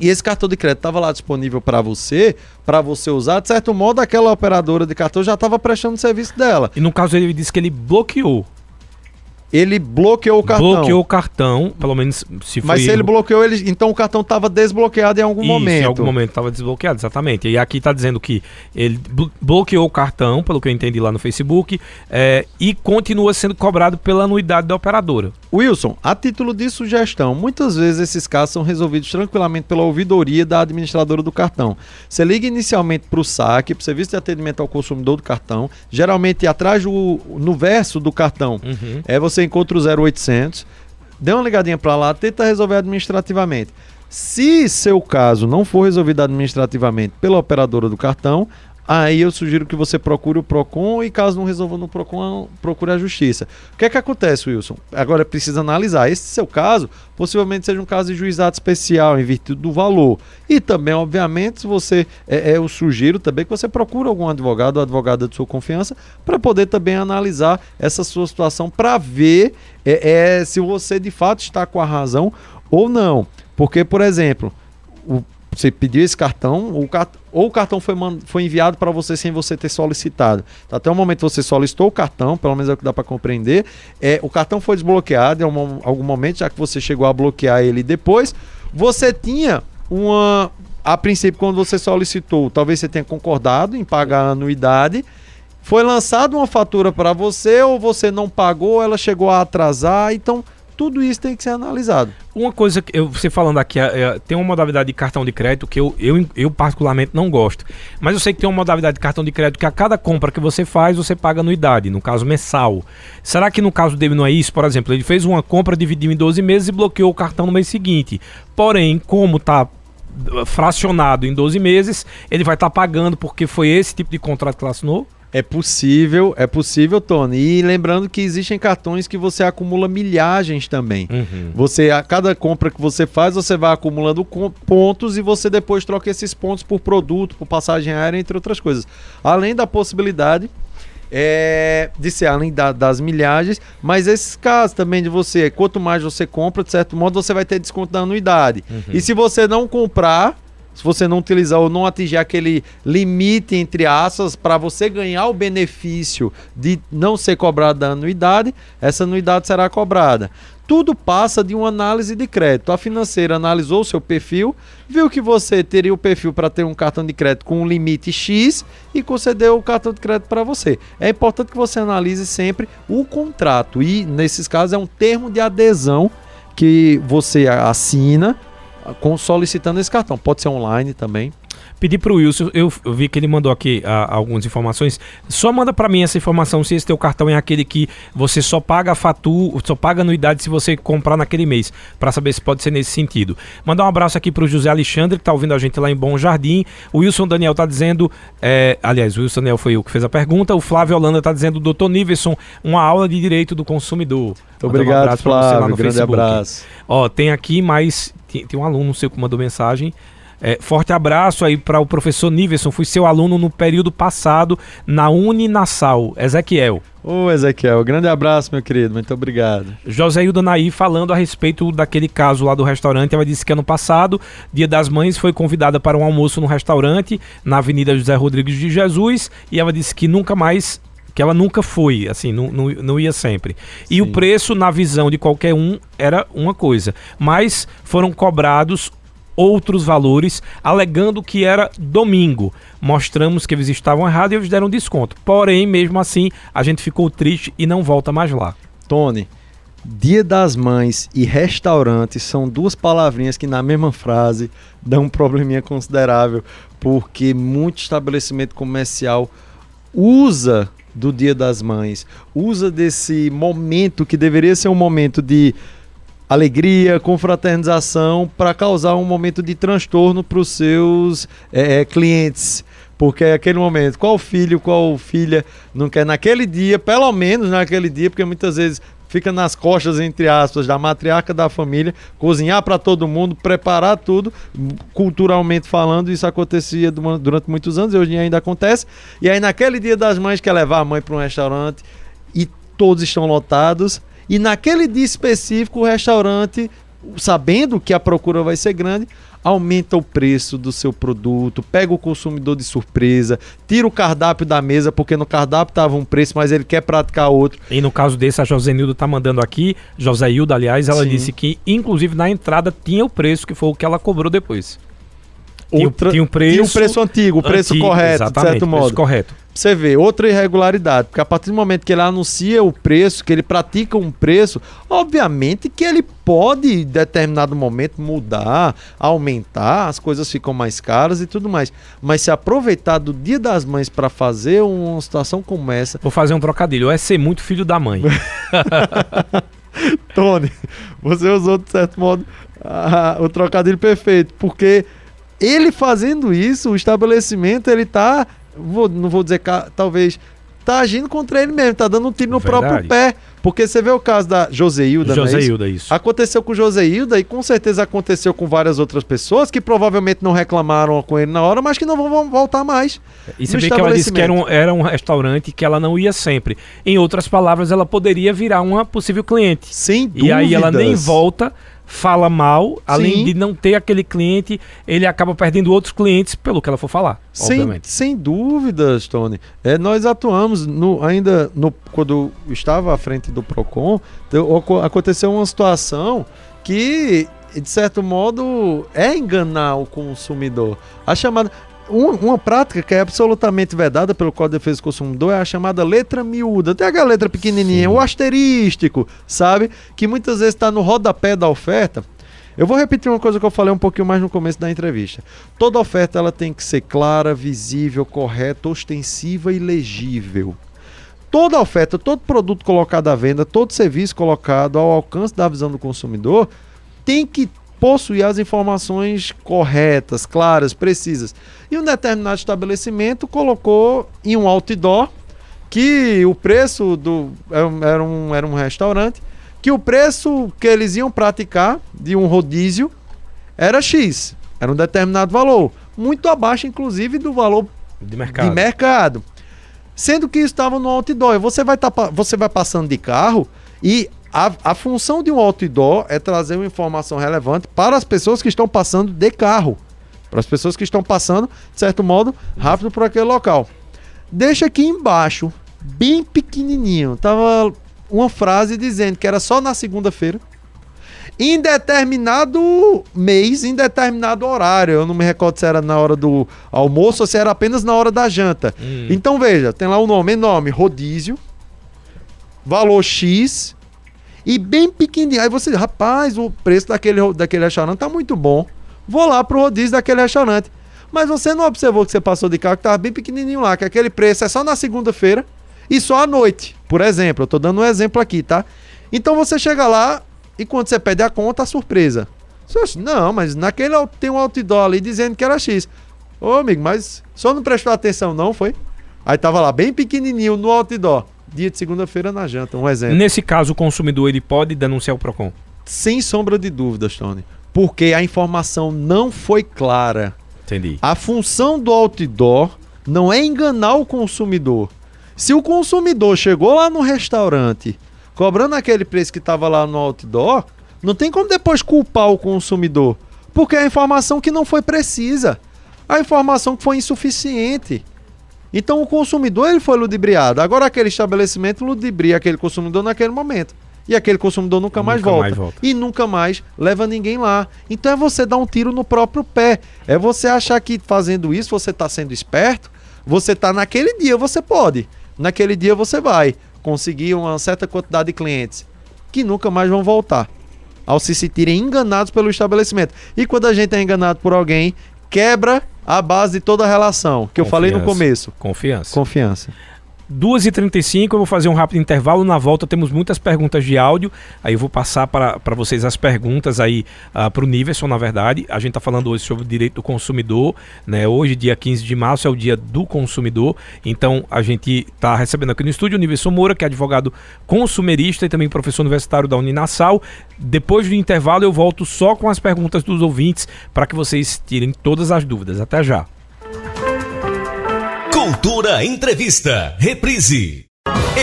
e esse cartão de crédito estava lá disponível para você, para você usar, de certo modo, aquela operadora de cartão já estava prestando o serviço dela. E no caso ele disse que ele bloqueou ele bloqueou o cartão. Bloqueou o cartão, pelo menos se foi. Mas se ele bloqueou, ele, então o cartão estava desbloqueado em algum Isso, momento. Em algum momento estava desbloqueado, exatamente. E aqui está dizendo que ele bloqueou o cartão, pelo que eu entendi lá no Facebook, é, e continua sendo cobrado pela anuidade da operadora. Wilson, a título de sugestão, muitas vezes esses casos são resolvidos tranquilamente pela ouvidoria da administradora do cartão. Você liga inicialmente para o saque, para o serviço de atendimento ao consumidor do cartão, geralmente atrás do, no verso do cartão, uhum. é você encontra o 0800, dê uma ligadinha para lá, tenta resolver administrativamente. Se seu caso não for resolvido administrativamente pela operadora do cartão, aí eu sugiro que você procure o PROCON e caso não resolva no PROCON, procure a Justiça. O que é que acontece, Wilson? Agora precisa analisar. Esse seu caso possivelmente seja um caso de juizado especial em virtude do valor. E também, obviamente, se você, é, é, eu sugiro também que você procure algum advogado ou advogada de sua confiança para poder também analisar essa sua situação para ver é, é, se você de fato está com a razão ou não. Porque, por exemplo, o você pediu esse cartão, o cart... ou o cartão foi, foi enviado para você sem você ter solicitado. Então, até o momento que você solicitou o cartão, pelo menos é o que dá para compreender, é, o cartão foi desbloqueado em algum, algum momento, já que você chegou a bloquear ele depois. Você tinha uma. A princípio, quando você solicitou, talvez você tenha concordado em pagar a anuidade. Foi lançada uma fatura para você, ou você não pagou, ela chegou a atrasar. Então, tudo isso tem que ser analisado. Uma coisa que eu, você falando aqui, é, é, tem uma modalidade de cartão de crédito que eu, eu, eu particularmente não gosto. Mas eu sei que tem uma modalidade de cartão de crédito que a cada compra que você faz, você paga anuidade, no caso mensal. Será que no caso dele não é isso? Por exemplo, ele fez uma compra, dividiu em 12 meses e bloqueou o cartão no mês seguinte. Porém, como está fracionado em 12 meses, ele vai estar tá pagando porque foi esse tipo de contrato que ele assinou? É possível, é possível, Tony. E lembrando que existem cartões que você acumula milhagens também. Uhum. Você, a cada compra que você faz, você vai acumulando pontos e você depois troca esses pontos por produto, por passagem aérea, entre outras coisas. Além da possibilidade é, de ser além da, das milhagens, mas esses casos também de você, quanto mais você compra, de certo modo, você vai ter desconto da anuidade. Uhum. E se você não comprar, se você não utilizar ou não atingir aquele limite, entre aspas, para você ganhar o benefício de não ser cobrada a anuidade, essa anuidade será cobrada. Tudo passa de uma análise de crédito. A financeira analisou o seu perfil, viu que você teria o perfil para ter um cartão de crédito com um limite X e concedeu o cartão de crédito para você. É importante que você analise sempre o contrato e, nesses casos, é um termo de adesão que você assina com, solicitando esse cartão. Pode ser online também. Pedi para o Wilson, eu, eu, vi que ele mandou aqui a, ah, algumas informações. Só manda para mim essa informação se esse teu cartão é aquele que você só paga a fatura, só paga anuidade se você comprar naquele mês, para saber se pode ser nesse sentido. Mandar um abraço aqui para o José Alexandre, que está ouvindo a gente lá em Bom Jardim. O Wilson Daniel está dizendo, é, aliás, o Wilson Daniel foi o que fez a pergunta. O Flávio Holanda está dizendo, doutor Niverson, uma aula de direito do consumidor. Obrigado, um Flávio. grande Facebook. abraço. Ó, tem aqui mais tem, tem um aluno seu que mandou mensagem. É, forte abraço aí para o professor Niverson, fui seu aluno no período passado na Uninasal, Ezequiel. Ô Ezequiel, grande abraço, meu querido, muito obrigado. José Hildo Naí falando a respeito daquele caso lá do restaurante, ela disse que ano passado, dia das mães, foi convidada para um almoço no restaurante na Avenida José Rodrigues de Jesus e ela disse que nunca mais que ela nunca foi, assim, não, não, não ia sempre. E Sim. o preço, na visão de qualquer um, era uma coisa. Mas foram cobrados outros valores, alegando que era domingo. Mostramos que eles estavam errados e eles deram desconto. Porém, mesmo assim, a gente ficou triste e não volta mais lá. Tony, Dia das Mães e restaurante são duas palavrinhas que na mesma frase dão um probleminha considerável, porque muito estabelecimento comercial usa do Dia das Mães, usa desse momento que deveria ser um momento de alegria, confraternização, para causar um momento de transtorno para os seus é, clientes. Porque é aquele momento, qual filho, qual filha não quer naquele dia, pelo menos naquele dia, porque muitas vezes fica nas costas, entre aspas, da matriarca da família, cozinhar para todo mundo, preparar tudo, culturalmente falando, isso acontecia durante muitos anos e hoje ainda acontece. E aí, naquele dia das mães, quer levar a mãe para um restaurante e todos estão lotados. E naquele dia específico, o restaurante, sabendo que a procura vai ser grande, aumenta o preço do seu produto, pega o consumidor de surpresa, tira o cardápio da mesa, porque no cardápio estava um preço, mas ele quer praticar outro. E no caso desse, a Josenildo tá mandando aqui, Joséilda, aliás, ela Sim. disse que, inclusive, na entrada tinha o preço, que foi o que ela cobrou depois. Outra- tinha um preço. tinha o preço antigo, o preço correto, de certo preço modo. correto. Você ver, outra irregularidade, porque a partir do momento que ele anuncia o preço, que ele pratica um preço, obviamente que ele pode, em determinado momento, mudar, aumentar, as coisas ficam mais caras e tudo mais. Mas se aproveitar do Dia das Mães para fazer uma situação como essa, Vou fazer um trocadilho. É ser muito filho da mãe. Tony, você usou de certo modo o trocadilho perfeito, porque ele fazendo isso, o estabelecimento, ele tá, vou- não vou dizer talvez, tá agindo contra ele mesmo, tá dando um tiro no Verdade. próprio pé. Porque você vê o caso da Joseilda, não é isso? Isso. Aconteceu com Joseilda e com certeza aconteceu com várias outras pessoas que provavelmente não reclamaram com ele na hora, mas que não vão- voltar mais. E você vê que ela disse que era um, era um restaurante que ela não ia sempre. Em outras palavras, ela poderia virar uma possível cliente. Sem dúvidas. E aí ela nem volta, fala mal, além Sim. de não ter aquele cliente, ele acaba perdendo outros clientes pelo que ela for falar, Sem, obviamente. sem dúvidas, Tony. É, nós atuamos no, ainda no, quando eu estava à frente do PROCON, aconteceu uma situação que, de certo modo, é enganar o consumidor. A chamada. Uma, uma prática que é absolutamente vedada pelo Código de Defesa do Consumidor é a chamada letra miúda. Tem aquela letra pequenininha, Sim. o asterístico, sabe? Que muitas vezes está no rodapé da oferta. Eu vou repetir uma coisa que eu falei um pouquinho mais no começo da entrevista. Toda oferta ela tem que ser clara, visível, correta, ostensiva e legível. Toda oferta, todo produto colocado à venda, todo serviço colocado ao alcance da visão do consumidor tem que possuir as informações corretas, claras, precisas. E um determinado estabelecimento colocou em um outdoor que o preço do era um- era um, restaurante que o preço que eles iam praticar de um rodízio era X, era um determinado valor, muito abaixo inclusive do valor De mercado. de mercado. Sendo que estava no outdoor. Você vai, tá, você vai passando de carro e a, a função de um outdoor é trazer uma informação relevante para as pessoas que estão passando de carro. Para as pessoas que estão passando, de certo modo, rápido por aquele local. Deixa aqui embaixo, bem pequenininho, tava uma frase dizendo que era só na segunda-feira. Em determinado mês, em determinado horário. Eu não me recordo se era na hora do almoço ou se era apenas na hora da janta. Hum. Então veja, tem lá o nome, nome, rodízio, valor X e bem pequenininho. Aí você, rapaz, o preço daquele, daquele restaurante tá muito bom. Vou lá pro rodízio daquele restaurante. Mas você não observou que você passou de carro que tava bem pequenininho lá, que aquele preço é só na segunda-feira e só à noite, por exemplo. Eu tô dando um exemplo aqui, tá? Então você chega lá e quando você pede a conta, a surpresa. Você acha, não, mas naquele tem um outdoor ali dizendo que era X. Ô, amigo, mas só não prestou atenção, não, foi? Aí tava lá, bem pequenininho, no outdoor. Dia de segunda-feira na janta, um exemplo. Nesse caso, o consumidor ele pode denunciar o PROCON. Sem sombra de dúvidas, Tony. Porque a informação não foi clara. Entendi. A função do outdoor não é enganar o consumidor. Se o consumidor chegou lá no restaurante cobrando aquele preço que estava lá no outdoor, não tem como depois culpar o consumidor. Porque é a informação que não foi precisa. A informação que foi insuficiente. Então o consumidor ele foi ludibriado. Agora aquele estabelecimento ludibria aquele consumidor naquele momento. E aquele consumidor nunca, mais, Nunca volta. mais volta. E nunca mais leva ninguém lá. Então é você dar um tiro no próprio pé. É você achar que fazendo isso você está sendo esperto. Você está naquele dia, você pode. Naquele dia você vai conseguir uma certa quantidade de clientes que nunca mais vão voltar. Ao se sentirem enganados pelo estabelecimento. E quando a gente é enganado por alguém, quebra a base de toda a relação. Que eu falei no Confiança. começo. Confiança. Confiança. 2h35, eu vou fazer um rápido intervalo. Na volta temos muitas perguntas de áudio. Aí eu vou passar para vocês as perguntas aí para o Niverson, na verdade. A gente está falando hoje sobre o direito do consumidor. Né? Hoje, dia 15 de março, é o dia do consumidor. Então a gente está recebendo aqui no estúdio o Niverson Moura, que é advogado consumerista e também professor universitário da Uninasal. Depois do intervalo, eu volto só com as perguntas dos ouvintes para que vocês tirem todas as dúvidas. Até já. Cultura Entrevista, reprise.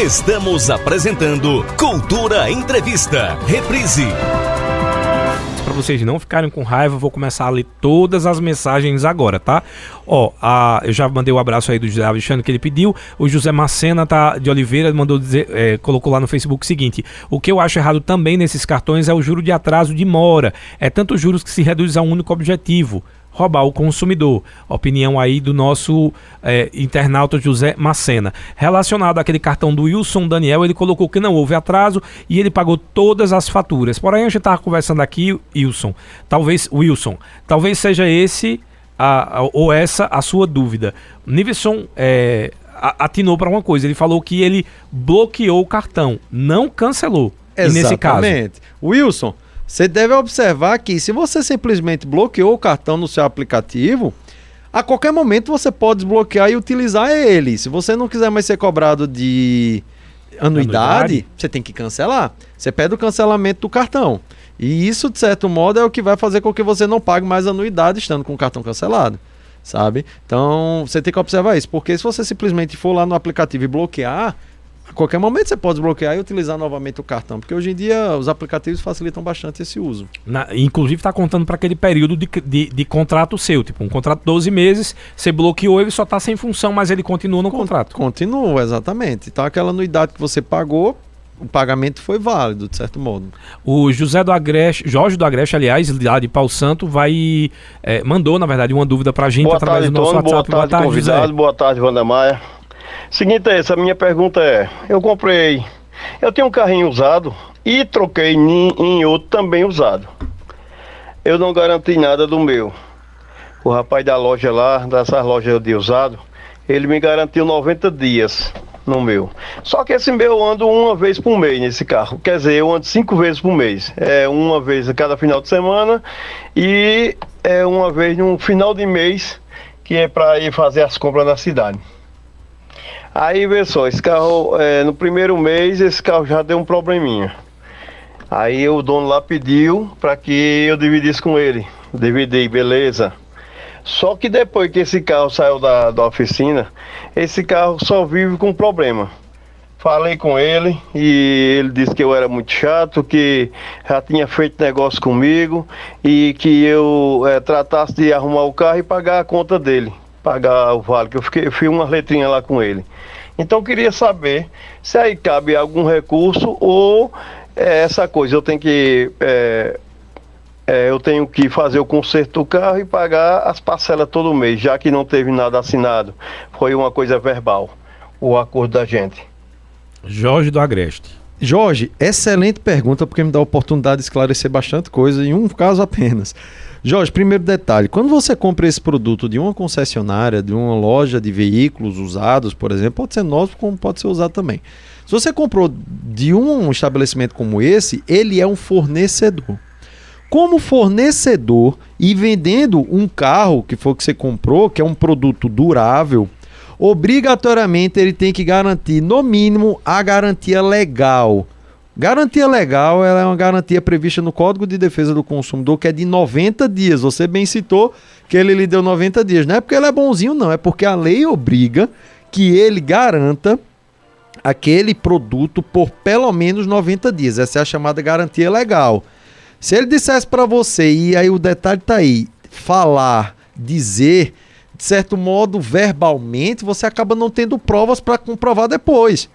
Estamos apresentando Cultura Entrevista, reprise. para vocês não ficarem com raiva, vou começar a ler todas as mensagens agora, tá? Ó, a, eu já mandei o um abraço aí do José Alexandre que ele pediu. O José Macena tá, de Oliveira mandou dizer, é, colocou lá no Facebook o seguinte: o que eu acho errado também nesses cartões é o juro de atraso de mora. É tanto juros que se reduz a um único objetivo roubar o consumidor. Opinião aí do nosso é, internauta José Macena. Relacionado àquele cartão do Wilson Daniel, ele colocou que não houve atraso e ele pagou todas as faturas. Porém, a gente estava conversando aqui, Wilson, talvez, Wilson, talvez seja esse a, a, ou essa a sua dúvida. Nivelson é, atinou para uma coisa, ele falou que ele bloqueou o cartão, não cancelou. Exatamente. E nesse caso, Wilson, você deve observar que se você simplesmente bloqueou o cartão no seu aplicativo, a qualquer momento você pode desbloquear e utilizar ele. Se você não quiser mais ser cobrado de anuidade, anuidade, você tem que cancelar. Você pede o cancelamento do cartão. E isso, de certo modo, é o que vai fazer com que você não pague mais anuidade estando com o cartão cancelado. Sabe? Então, você tem que observar isso. Porque se você simplesmente for lá no aplicativo e bloquear, a qualquer momento você pode desbloquear e utilizar novamente o cartão, porque hoje em dia os aplicativos facilitam bastante esse uso. Na, inclusive está contando para aquele período de, de, de, contrato seu, tipo um contrato de 12 meses, você bloqueou, ele só está sem função, mas ele continua no Con contrato. Continua, exatamente. Então aquela anuidade que você pagou, o pagamento foi válido, de certo modo. O José do Agreste, Jorge do Agreste, aliás, lá de Pau Santo, vai. É, mandou, na verdade, uma dúvida para a gente boa através tarde, do nosso WhatsApp. Boa tarde, boa tarde convidado, José. boa tarde, Vandemaia. Seguinte essa, minha pergunta é, eu comprei, eu tenho um carrinho usado e troquei em, em outro também usado. Eu não garanti nada do meu. O rapaz da loja lá, dessas lojas de usado, ele me garantiu 90 dias no meu. Só que esse meu eu ando uma vez por mês nesse carro. Quer dizer, eu ando cinco vezes por mês. É uma vez a cada final de semana e é uma vez no final de mês que é para ir fazer as compras na cidade. Aí, vê só, esse carro, é, no primeiro mês, esse carro já deu um probleminha. Aí o dono lá pediu para que eu dividisse com ele. Dividi, beleza. Só que depois que esse carro saiu da, da oficina, esse carro só vive com problema. Falei com ele e ele disse que eu era muito chato, que já tinha feito negócio comigo e que eu é, tratasse de arrumar o carro e pagar a conta dele, pagar o vale, que eu, fiquei, eu fiz uma letrinha lá com ele. Então queria saber se aí cabe algum recurso ou é, essa coisa eu tenho que é, é, eu tenho que fazer o conserto do carro e pagar as parcelas todo mês, já que não teve nada assinado. Foi uma coisa verbal, o acordo da gente. Jorge do Agreste. Jorge, excelente pergunta, porque me dá a oportunidade de esclarecer bastante coisa em um caso apenas. Jorge, primeiro detalhe: quando você compra esse produto de uma concessionária, de uma loja de veículos usados, por exemplo, pode ser novo como pode ser usado também. Se você comprou de um estabelecimento como esse, ele é um fornecedor. Como fornecedor e vendendo um carro que foi que você comprou, que é um produto durável, obrigatoriamente ele tem que garantir, no mínimo, a garantia legal Garantia legal é uma garantia prevista no Código de Defesa do Consumidor, que é de 90 dias. Você bem citou que ele lhe deu 90 dias. Não é porque ele é bonzinho, não. É porque a lei obriga que ele garanta aquele produto por pelo menos 90 dias. Essa é a chamada garantia legal. Se ele dissesse para você, e aí o detalhe tá aí, falar, dizer, de certo modo, verbalmente, você acaba não tendo provas para comprovar depois.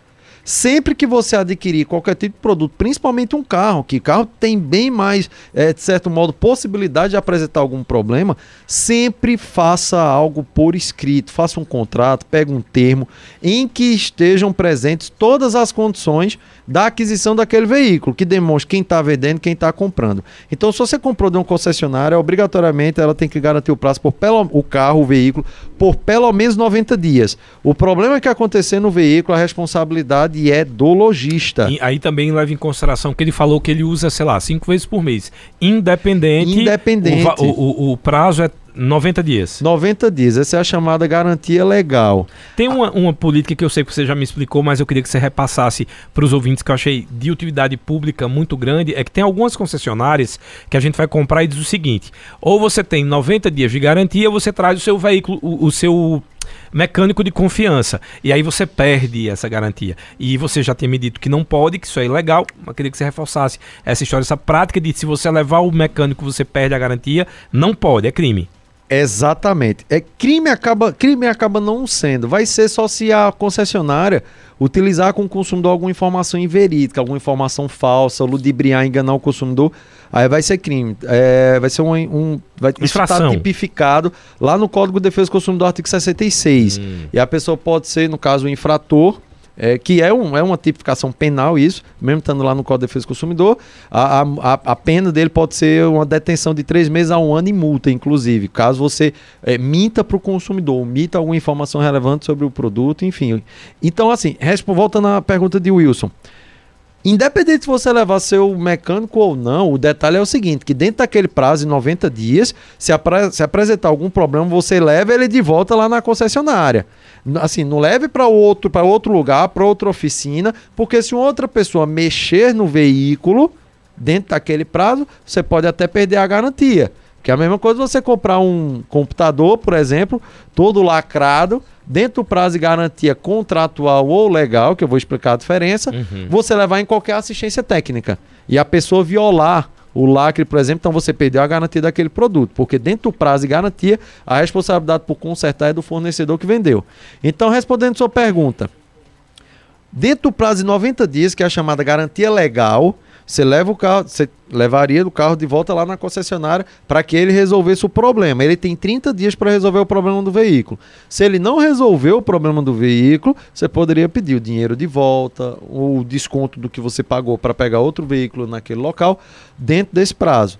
Sempre que você adquirir qualquer tipo de produto, principalmente um carro, que carro tem bem mais, é, de certo modo, possibilidade de apresentar algum problema, sempre faça algo por escrito, faça um contrato, pegue um termo em que estejam presentes todas as condições da aquisição daquele veículo, que demonstre quem está vendendo quem está comprando. Então, se você comprou de uma concessionária, obrigatoriamente ela tem que garantir o prazo por pelo, o carro, o veículo, por pelo menos 90 dias. O problema é que acontecer no veículo, a responsabilidade é do lojista. E aí também leva em consideração que ele falou que ele usa, sei lá, cinco vezes por mês. Independente. Independente. o, o, o prazo é 90 dias. 90 dias, essa é a chamada garantia legal. Tem uma, uma política que eu sei que você já me explicou, mas eu queria que você repassasse para os ouvintes que eu achei de utilidade pública muito grande. É que tem algumas concessionárias que a gente vai comprar e diz o seguinte: ou você tem 90 dias de garantia, ou você traz o seu veículo, o, o seu mecânico de confiança. E aí você perde essa garantia. E você já tinha me dito que não pode, que isso é ilegal. Mas queria que você reforçasse essa história, essa prática de se você levar o mecânico, você perde a garantia. Não pode, é crime. Exatamente. É crime acaba, crime acaba não sendo. Vai ser só se a concessionária utilizar com o consumidor alguma informação inverídica, alguma informação falsa, ludibriar, enganar o consumidor, aí vai ser crime. É, vai ser um, um vai estar tipificado lá no Código de Defesa do Consumidor, artigo 66. Hum. E a pessoa pode ser, no caso, o infrator é, que é, um, é uma tipificação penal isso, mesmo estando lá no Código de Defesa do Consumidor, a, a, a pena dele pode ser uma detenção de três meses a um ano e multa, inclusive, caso você é, minta para o consumidor, minta alguma informação relevante sobre o produto, enfim. Então, assim, voltando à pergunta de Wilson, Independente se você levar seu mecânico ou não, o detalhe é o seguinte: que dentro daquele prazo de 90 dias, se, apre se apresentar algum problema, você leva ele de volta lá na concessionária. Assim, não leve para outro, outro lugar, para outra oficina, porque se outra pessoa mexer no veículo dentro daquele prazo, você pode até perder a garantia. Que é a mesma coisa você comprar um computador, por exemplo, todo lacrado, dentro do prazo de garantia contratual ou legal, que eu vou explicar a diferença, uhum. você levar em qualquer assistência técnica. E a pessoa violar o lacre, por exemplo, então você perdeu a garantia daquele produto, porque dentro do prazo de garantia, a responsabilidade por consertar é do fornecedor que vendeu. Então, respondendo sua pergunta, dentro do prazo de 90 dias, que é a chamada garantia legal, você leva o carro, você levaria o carro de volta lá na concessionária para que ele resolvesse o problema. Ele tem 30 dias para resolver o problema do veículo. Se ele não resolver o problema do veículo, você poderia pedir o dinheiro de volta, o desconto do que você pagou para pegar outro veículo naquele local, dentro desse prazo.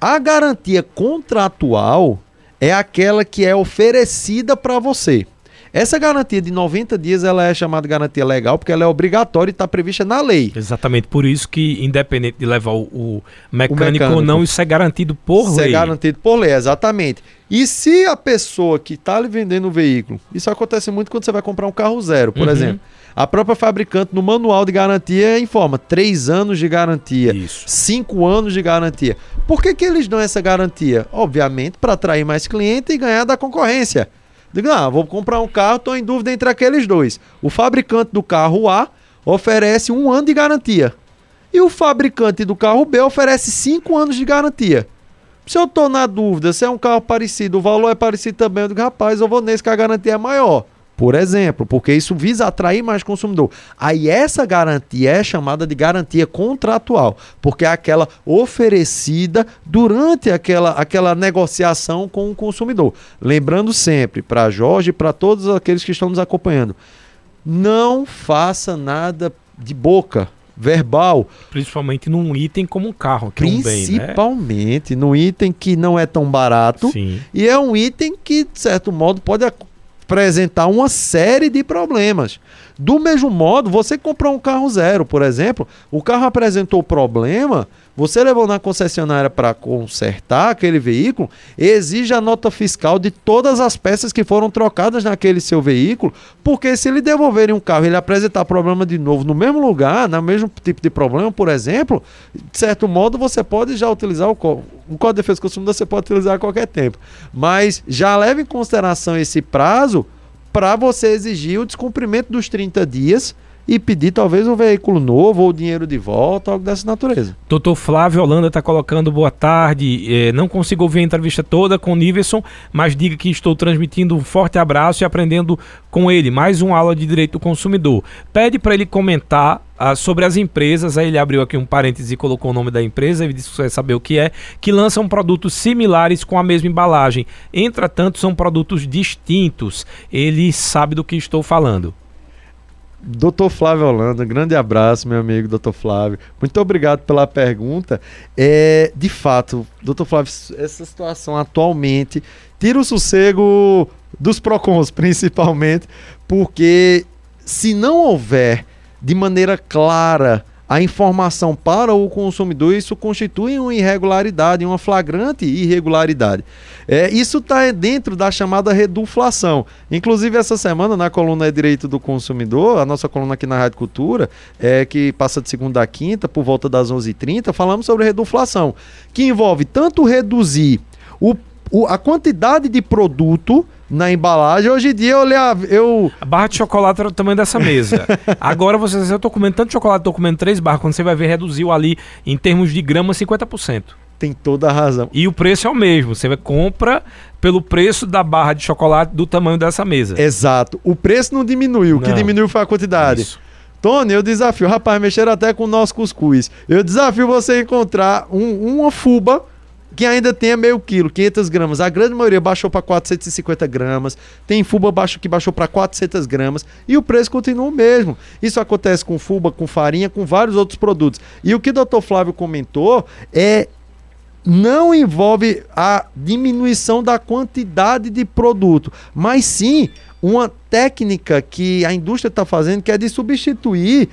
A garantia contratual é aquela que é oferecida para você. Essa garantia de 90 dias ela é chamada garantia legal porque ela é obrigatória e está prevista na lei. Exatamente, por isso que independente de levar o, o, mecânico, o mecânico, ou não, isso é garantido por isso é lei. Isso é garantido por lei, exatamente. E se a pessoa que está lhe vendendo o veículo, isso acontece muito quando você vai comprar um carro zero, por uhum. exemplo. A própria fabricante, no manual de garantia, informa três anos de garantia, Isso. cinco anos de garantia. Por que, que eles dão essa garantia? Obviamente, para atrair mais cliente e ganhar da concorrência. Digo, ah, vou comprar um carro, estou em dúvida entre aqueles dois. O fabricante do carro A oferece um ano de garantia. E o fabricante do carro B oferece cinco anos de garantia. Se eu estou na dúvida se é um carro parecido, o valor é parecido também, eu digo, rapaz, eu vou nesse que a garantia é maior por exemplo, porque isso visa atrair mais consumidor. Aí essa garantia é chamada de garantia contratual, porque é aquela oferecida durante aquela, aquela negociação com o consumidor. Lembrando sempre, para Jorge e para todos aqueles que estão nos acompanhando, não faça nada de boca verbal. Principalmente num item como um carro, que Principalmente é um bem, né? num item que não é tão barato Sim. e é um item que, de certo modo, pode apresentar uma série de problemas. Do mesmo modo, você comprou um carro zero, por exemplo, o carro apresentou problema, você levou na concessionária para consertar aquele veículo, exige a nota fiscal de todas as peças que foram trocadas naquele seu veículo, porque se ele devolverem um carro e ele apresentar problema de novo no mesmo lugar, no mesmo tipo de problema, por exemplo, de certo modo você pode já utilizar o código. O Código de Defesa do Consumidor você pode utilizar a qualquer tempo. Mas já leve em consideração esse prazo para você exigir o descumprimento dos 30 dias e pedir talvez um veículo novo ou dinheiro de volta, algo dessa natureza. Doutor Flávio Holanda está colocando boa tarde. É, não consigo ouvir a entrevista toda com o Niverson, mas diga que estou transmitindo um forte abraço e aprendendo com ele. Mais uma aula de direito do consumidor. Pede para ele comentar ah, sobre as empresas, aí ele abriu aqui um parêntese e colocou o nome da empresa, ele disse que você vai saber o que é, que lançam produtos similares com a mesma embalagem. Entretanto, são produtos distintos. Ele sabe do que estou falando. Doutor Flávio Holanda, grande abraço, meu amigo doutor Flávio. Muito obrigado pela pergunta. É, de fato, doutor Flávio, essa situação atualmente tira o sossego dos PROCONs, principalmente, porque se não houver de maneira clara a informação para o consumidor, isso constitui uma irregularidade, uma flagrante irregularidade. É, isso está dentro da chamada reduflação. Inclusive, essa semana, na coluna Direito do Consumidor, a nossa coluna aqui na Rádio Cultura, é, que passa de segunda a quinta, por volta das 11h30, falamos sobre reduflação, que envolve tanto reduzir o, o, a quantidade de produto na embalagem. Hoje em dia eu eu A barra de chocolate era o tamanho dessa mesa. Agora você eu tô comendo tanto chocolate, tô comendo três barras, quando você vai ver reduziu ali em termos de grama 50%. Tem toda a razão. E o preço é o mesmo, você compra pelo preço da barra de chocolate do tamanho dessa mesa. Exato. O preço não diminuiu, o que diminuiu foi a quantidade. Isso. Tony, eu desafio, rapaz, mexer até com o nosso cuscuz. Eu desafio você encontrar um, uma fuba que ainda tenha meio quilo, 500 gramas. A grande maioria baixou para 450 gramas. Tem fuba baixo que baixou para 400 gramas. E o preço continua o mesmo. Isso acontece com fuba, com farinha, com vários outros produtos. E o que o doutor Flávio comentou é não envolve a diminuição da quantidade de produto, mas sim uma técnica que a indústria está fazendo que é de substituir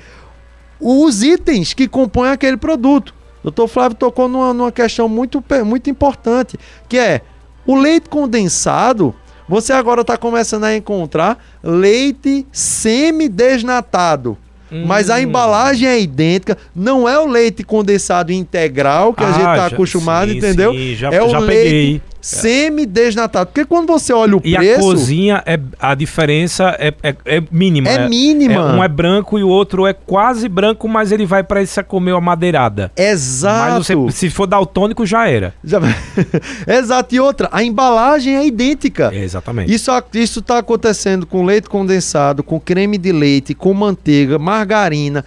os itens que compõem aquele produto. Doutor Flávio tocou numa, numa questão muito, muito importante, que é o leite condensado. Você agora está começando a encontrar leite semi-desnatado. Hum. Mas a embalagem é idêntica, não é o leite condensado integral que ah, a gente está acostumado, sim, entendeu? Sim, já, é o já leite peguei semi-desnatado. Porque quando você olha o e preço. E a cozinha, é, a diferença é, é, é mínima. É, mínima. É, um é branco e o outro é quase branco, mas ele vai para esse comer a madeirada. Exato. Mas você, se for daltônico, já era. Já... Exato. E outra, a embalagem é idêntica. Exatamente. Isso, isso tá acontecendo com leite condensado, com creme de leite, com manteiga, margarina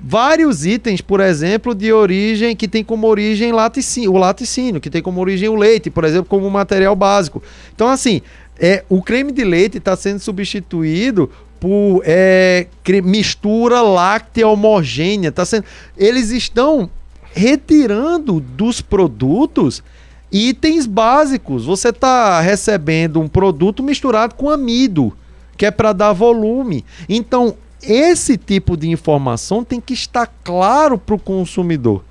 vários itens, por exemplo, de origem que tem como origem laticínio, o laticínio, que tem como origem o leite, por exemplo, como material básico. Então, assim, é, o creme de leite está sendo substituído por é, mistura láctea homogênea. Tá sendo, eles estão retirando dos produtos itens básicos. Você está recebendo um produto misturado com amido, que é para dar volume. Então, esse tipo de informação tem que estar claro para o consumidor.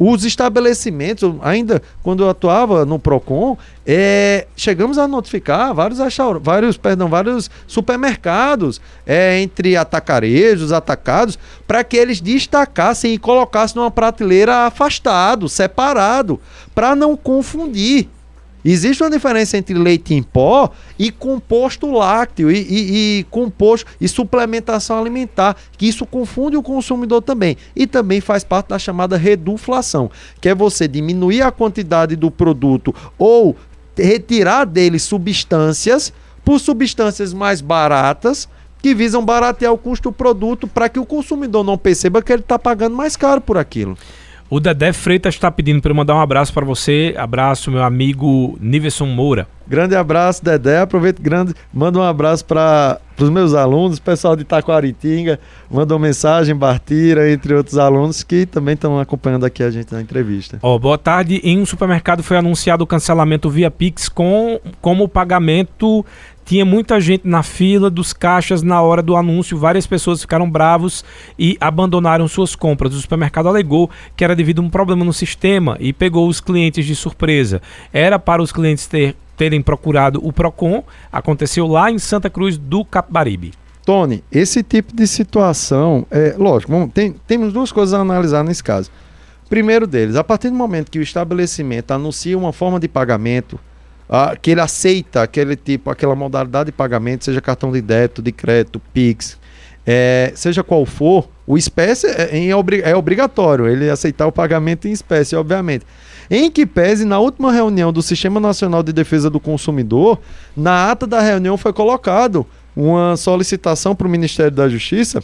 Os estabelecimentos, ainda quando eu atuava no Procon, é, chegamos a notificar vários, vários, perdão, vários supermercados é, entre atacarejos, atacados, para que eles destacassem e colocassem numa prateleira afastado, separado, para não confundir. Existe uma diferença entre leite em pó e composto lácteo e, e, e, composto e suplementação alimentar, que isso confunde o consumidor também. E também faz parte da chamada reduflação, que é você diminuir a quantidade do produto ou retirar dele substâncias por substâncias mais baratas que visam baratear o custo do produto para que o consumidor não perceba que ele está pagando mais caro por aquilo. O Dedé Freitas está pedindo para eu mandar um abraço para você. Abraço, meu amigo Niverson Moura. Grande abraço, Dedé. Aproveito grande, manda um abraço para os meus alunos, pessoal de Itaquaritinga. Manda uma mensagem, Bartira, entre outros alunos que também estão acompanhando aqui a gente na entrevista. Oh, boa tarde. Em um supermercado foi anunciado o cancelamento via Pix com como pagamento tinha muita gente na fila dos caixas na hora do anúncio, várias pessoas ficaram bravos e abandonaram suas compras. O supermercado alegou que era devido a um problema no sistema e pegou os clientes de surpresa. Era para os clientes ter, terem procurado o Procon, aconteceu lá em Santa Cruz do Capibaribe. Tony, esse tipo de situação, é lógico, vamos, tem, temos duas coisas a analisar nesse caso. Primeiro deles, a partir do momento que o estabelecimento anuncia uma forma de pagamento ah, que ele aceita aquele tipo, aquela modalidade de pagamento, seja cartão de débito, de crédito, Pix, é, seja qual for, o espécie é, é, obrigatório ele aceitar o pagamento em espécie, obviamente. Em que pese, na última reunião do Sistema Nacional de Defesa do Consumidor, na ata da reunião foi colocado uma solicitação para o Ministério da Justiça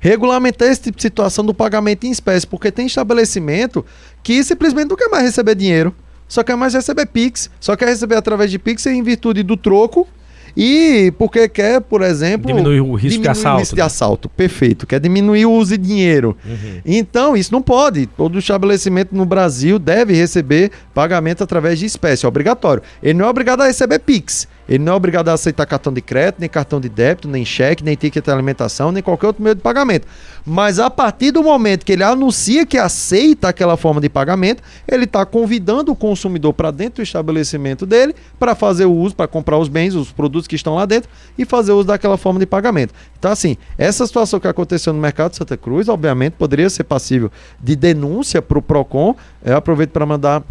regulamentar esse tipo situação do pagamento em espécie, porque tem estabelecimento que simplesmente não quer mais receber dinheiro só quer mais receber Pix, só quer receber através de Pix em virtude do troco e porque quer, por exemplo. Diminuir o risco de assalto. O risco de assalto, perfeito. Quer diminuir o uso de dinheiro. Uhum. Então, isso não pode. Todo estabelecimento no Brasil deve receber pagamento através de espécie. É obrigatório. Ele não é obrigado a receber Pix. Ele não é obrigado a aceitar cartão de crédito, nem cartão de débito, nem cheque, nem ticket de alimentação, nem qualquer outro meio de pagamento. Mas a partir do momento que ele anuncia que aceita aquela forma de pagamento, ele está convidando o consumidor para dentro do estabelecimento dele para fazer o uso, para comprar os bens, os produtos que estão lá dentro e fazer uso daquela forma de pagamento. Então, assim, essa situação que aconteceu no mercado de Santa Cruz, obviamente, poderia ser passível de denúncia para o PROCON. Eu aproveito para mandar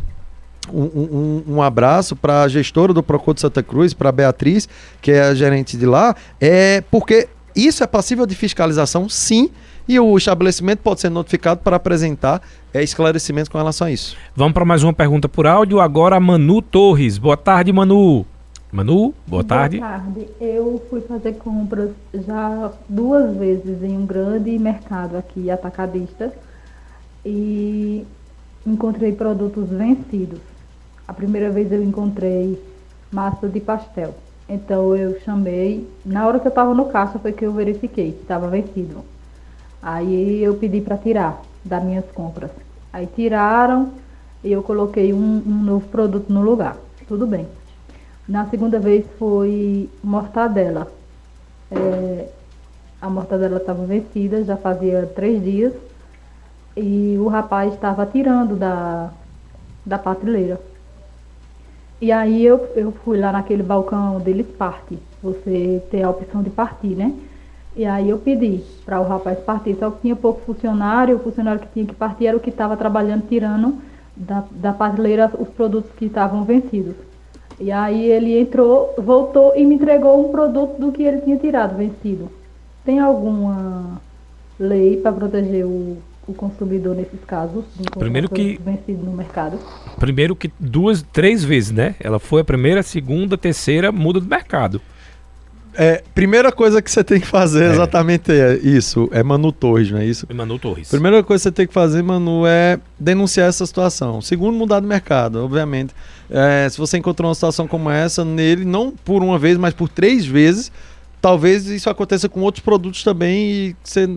um, um, um abraço para a gestora do Procon de Santa Cruz, para Beatriz, que é a gerente de lá, é porque isso é passível de fiscalização, sim, e o estabelecimento pode ser notificado para apresentar é, esclarecimentos com relação a isso. Vamos para mais uma pergunta por áudio. Agora, Manu Torres. Boa tarde, Manu. Manu, boa tarde. Boa tarde. Eu fui fazer compras já duas vezes em um grande mercado aqui, atacadista, e encontrei produtos vencidos. A primeira vez eu encontrei massa de pastel. Então eu chamei, na hora que eu estava no caixa foi que eu verifiquei que estava vencido. Aí eu pedi para tirar das minhas compras. Aí tiraram e eu coloquei um, um novo produto no lugar. Tudo bem. Na segunda vez foi mortadela. É, a mortadela estava vencida, já fazia três dias. E o rapaz estava tirando da, da prateleira. E aí eu, eu fui lá naquele balcão deles parte. Você tem a opção de partir, né? E aí eu pedi para o rapaz partir, só que tinha pouco funcionário, o funcionário que tinha que partir era o que estava trabalhando, tirando da, da prateleira os produtos que estavam vencidos. E aí ele entrou, voltou e me entregou um produto do que ele tinha tirado, vencido. Tem alguma lei para proteger o, o consumidor nesses casos? primeiro que vencido no mercado. Primeiro que duas, três vezes, né? Ela foi a primeira, segunda, terceira, muda do mercado. É, primeira coisa que você tem que fazer é. exatamente é isso. É Manu Torres, não é isso? É Manu Torres. Primeira coisa que você tem que fazer, Manu, é denunciar essa situação. Segundo, mudar de mercado, obviamente. É, se você encontrou uma situação como essa nele, não por uma vez, mas por três vezes, talvez isso aconteça com outros produtos também e você,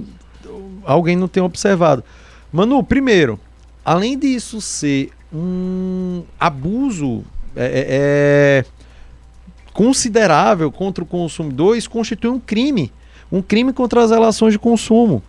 alguém não tenha observado. Manu, primeiro, além disso ser um abuso, é, é, é considerável contra o consumidor, isso constitui um crime. Um crime contra as relações de consumo.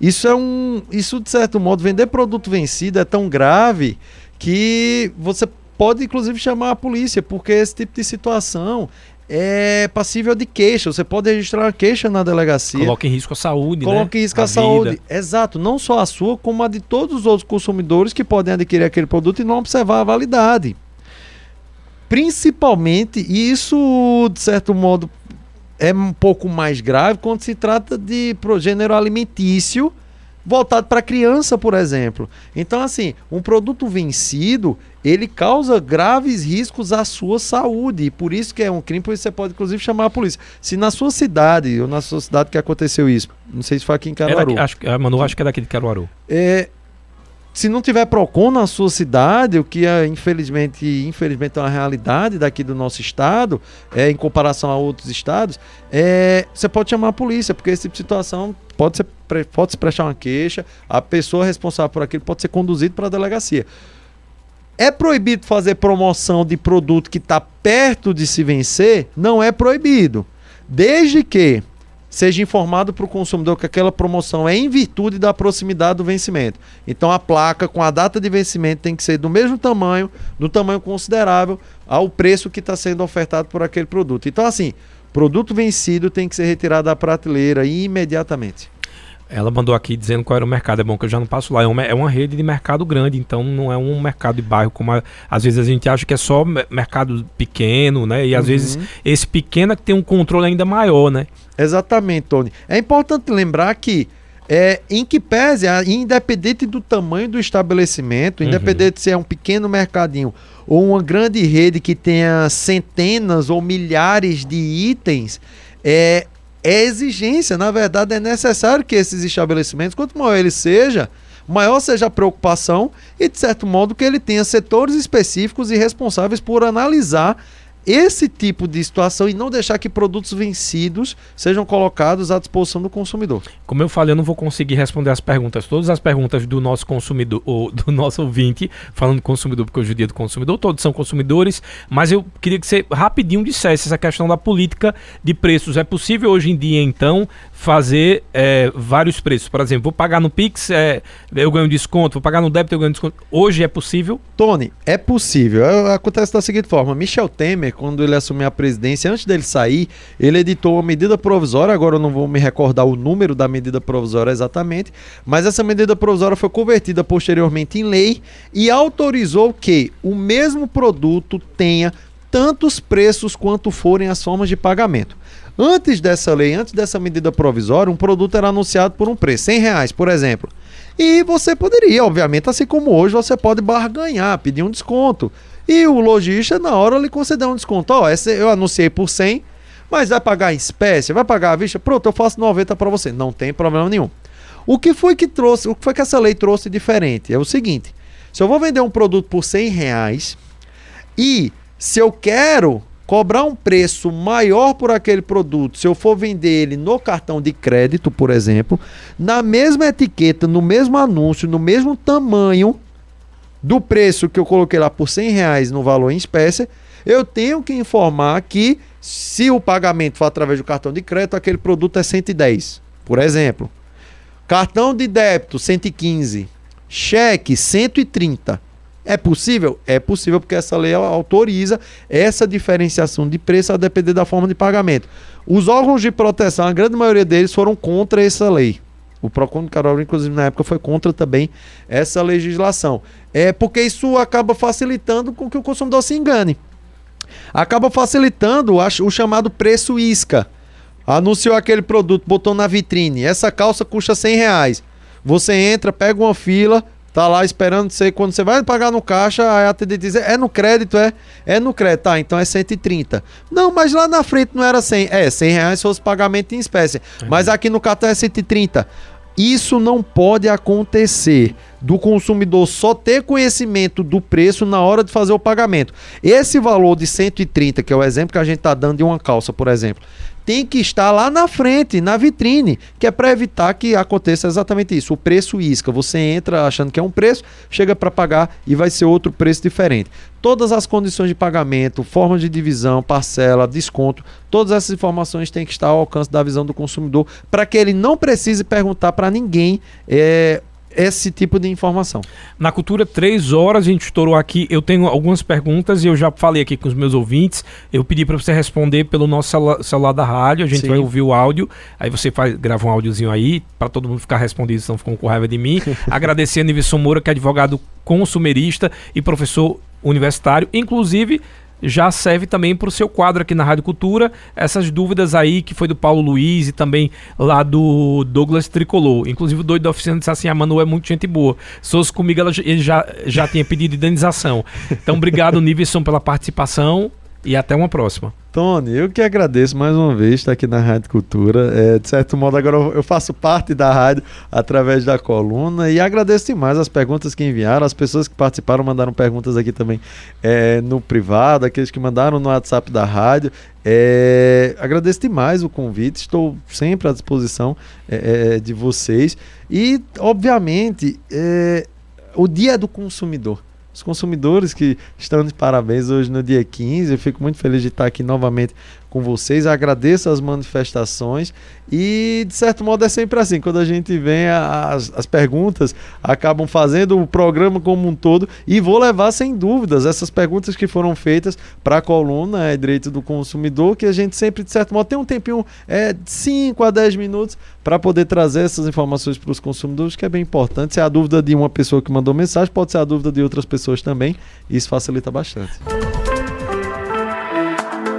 Isso é um. Isso, de certo modo, vender produto vencido é tão grave que você pode, inclusive, chamar a polícia, porque esse tipo de situação é passível de queixa. Você pode registrar uma queixa na delegacia. Coloca em risco a saúde, Coloca né? em risco a, a saúde. Exato. Não só a sua, como a de todos os outros consumidores que podem adquirir aquele produto e não observar a validade. Principalmente, e isso, de certo modo, é um pouco mais grave quando se trata de gênero alimentício voltado para criança, por exemplo. Então, assim, um produto vencido, ele causa graves riscos à sua saúde. E por isso que é um crime, por isso você pode, inclusive, chamar a polícia. Se na sua cidade, ou na sua cidade que aconteceu isso, não sei se foi aqui em Caruaru. É daqui, acho, Manu, acho que é daqui de Caruaru. É, se não tiver PROCON na sua cidade, o que é infelizmente, infelizmente é uma realidade daqui do nosso estado, é, em comparação a outros estados, é, você pode chamar a polícia, porque esse tipo de situação pode, ser, pode se prestar uma queixa, a pessoa responsável por aquilo pode ser conduzida para a delegacia. É proibido fazer promoção de produto que está perto de se vencer? Não é proibido. Desde que seja informado para o consumidor que aquela promoção é em virtude da proximidade do vencimento. Então a placa com a data de vencimento tem que ser do mesmo tamanho, do tamanho considerável ao preço que está sendo ofertado por aquele produto. Então assim, produto vencido tem que ser retirado da prateleira imediatamente. Ela mandou aqui dizendo qual era o mercado. É bom que eu já não passo lá. É uma, é uma rede de mercado grande, então não é um mercado de bairro como a, às vezes a gente acha que é só mercado pequeno, né? E às uhum. vezes esse pequeno é que tem um controle ainda maior, né? Exatamente, Tony. É importante lembrar que é, em que pese, independente do tamanho do estabelecimento, uhum. independente se é um pequeno mercadinho ou uma grande rede que tenha centenas ou milhares de itens, é, é exigência, na verdade é necessário que esses estabelecimentos, quanto maior ele seja, maior seja a preocupação e, de certo modo, que ele tenha setores específicos e responsáveis por analisar esse tipo de situação e não deixar que produtos vencidos sejam colocados à disposição do consumidor. Como eu falei, eu não vou conseguir responder as perguntas, todas as perguntas do nosso consumidor, ou do nosso ouvinte, falando consumidor, porque hoje é o dia do consumidor, todos são consumidores, mas eu queria que você rapidinho dissesse essa questão da política de preços. É possível hoje em dia, então, fazer é, vários preços? Por exemplo, vou pagar no Pix, é, eu ganho desconto, vou pagar no débito, eu ganho desconto. Hoje é possível? Tony, é possível. Acontece da seguinte forma: Michel Temer quando ele assumiu a presidência, antes dele sair, ele editou uma medida provisória, agora eu não vou me recordar o número da medida provisória exatamente, mas essa medida provisória foi convertida posteriormente em lei e autorizou que o mesmo produto tenha tantos preços quanto forem as formas de pagamento. Antes dessa lei, antes dessa medida provisória, um produto era anunciado por um preço, 100 reais, por exemplo. E você poderia, obviamente, assim como hoje, você pode barganhar, pedir um desconto. E o lojista, na hora, lhe concedeu um desconto. Ó, oh, eu anunciei por 100, mas vai pagar em espécie, vai pagar à vista? Pronto, eu faço 90 para você. Não tem problema nenhum. O que foi que trouxe, o que foi que essa lei trouxe diferente? É o seguinte: se eu vou vender um produto por 100 reais e se eu quero cobrar um preço maior por aquele produto, se eu for vender ele no cartão de crédito, por exemplo, na mesma etiqueta, no mesmo anúncio, no mesmo tamanho do preço que eu coloquei lá por 100 reais no valor em espécie, eu tenho que informar que se o pagamento for através do cartão de crédito, aquele produto é 110, por exemplo. Cartão de débito, 115. Cheque, 130. É possível? É possível, porque essa lei autoriza essa diferenciação de preço a depender da forma de pagamento. Os órgãos de proteção, a grande maioria deles foram contra essa lei. O Procon de Carol, inclusive, na época foi contra também essa legislação. É porque isso acaba facilitando com que o consumidor se engane. Acaba facilitando o chamado preço isca. Anunciou aquele produto, botou na vitrine. Essa calça custa 100 reais. Você entra, pega uma fila, tá lá esperando você, quando você vai pagar no caixa, a atendente diz, é no crédito, é? É no crédito, tá, então é 130. Não, mas lá na frente não era 100, é, 100 reais se fosse pagamento em espécie, uhum. mas aqui no cartão é 130. Isso não pode acontecer do consumidor só ter conhecimento do preço na hora de fazer o pagamento. Esse valor de 130, que é o exemplo que a gente está dando de uma calça, por exemplo, tem que estar lá na frente, na vitrine, que é para evitar que aconteça exatamente isso. O preço isca. Você entra achando que é um preço, chega para pagar e vai ser outro preço diferente. Todas as condições de pagamento, forma de divisão, parcela, desconto, todas essas informações têm que estar ao alcance da visão do consumidor para que ele não precise perguntar para ninguém. É, esse tipo de informação. Na Cultura, três horas, a gente estourou aqui. Eu tenho algumas perguntas e eu já falei aqui com os meus ouvintes. Eu pedi para você responder pelo nosso celular, celular da rádio. A gente Sim. vai ouvir o áudio. Aí você faz, grava um áudiozinho aí para todo mundo ficar respondido, senão ficam com raiva de mim. Agradecer a Nivisson Moura, que é advogado consumerista e professor universitário. Inclusive, já serve também para o seu quadro aqui na Rádio Cultura. Essas dúvidas aí que foi do Paulo Luiz e também lá do Douglas Tricolor. Inclusive o doido da oficina disse assim: a Manu é muito gente boa. Se fosse comigo, ela, ele já, já tinha pedido indenização. Então, obrigado, Niveson, pela participação e até uma próxima. Tony, eu que agradeço mais uma vez estar aqui na Rádio Cultura. É, de certo modo, agora eu faço parte da rádio através da coluna e agradeço demais as perguntas que enviaram, as pessoas que participaram mandaram perguntas aqui também é, no privado, aqueles que mandaram no WhatsApp da rádio. É, agradeço demais o convite, estou sempre à disposição é, é de vocês e, obviamente, é, o Dia do Consumidor os consumidores que estão de parabéns hoje no dia 15. Eu fico muito feliz de estar aqui novamente com vocês. Agradeço as manifestações e, de certo modo, é sempre assim. Quando a gente vem, as, as perguntas acabam fazendo o programa como um todo e vou levar, sem dúvidas, essas perguntas que foram feitas para a coluna é, Direito do Consumidor, que a gente sempre, de certo modo, tem um tempinho é, de 5 a 10 minutos para poder trazer essas informações para os consumidores, que é bem importante. Se é a dúvida de uma pessoa que mandou mensagem, pode ser a dúvida de outras pessoas também. Isso facilita bastante.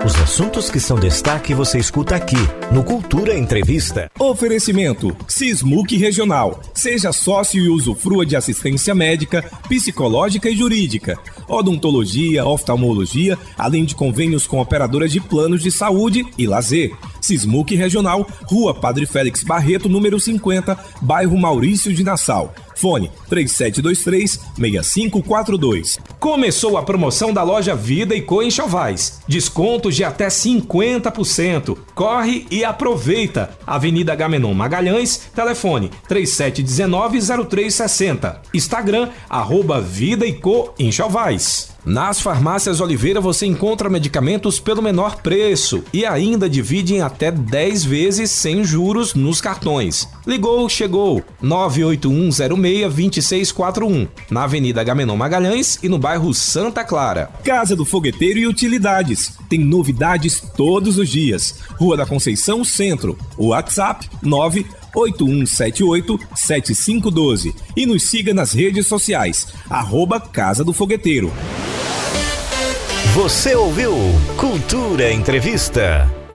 Os assuntos que são destaque você escuta aqui no Cultura Entrevista. Oferecimento Sismuc Regional. Seja sócio e usufrua de assistência médica, psicológica e jurídica, odontologia, oftalmologia, além de convênios com operadoras de planos de saúde e lazer. Sismuc Regional, Rua Padre Félix Barreto, número 50, bairro Maurício de Nassau. Fone 3723-6542. Começou a promoção da loja Vida e Co Chovais. Descontos de até 50%. Corre e aproveita. Avenida Gamenon Magalhães, telefone 3719-0360. Instagram, arroba Vida e Co Chovais. Nas farmácias Oliveira você encontra medicamentos pelo menor preço e ainda divide em até 10 vezes sem juros nos cartões. Ligou, chegou. 981062641, na Avenida Gamenon Magalhães e no bairro Santa Clara. Casa do Fogueteiro e Utilidades. Tem novidades todos os dias. Rua da Conceição Centro. WhatsApp 9 8178-7512 e nos siga nas redes sociais, arroba Casa do Fogueteiro. Você ouviu Cultura Entrevista.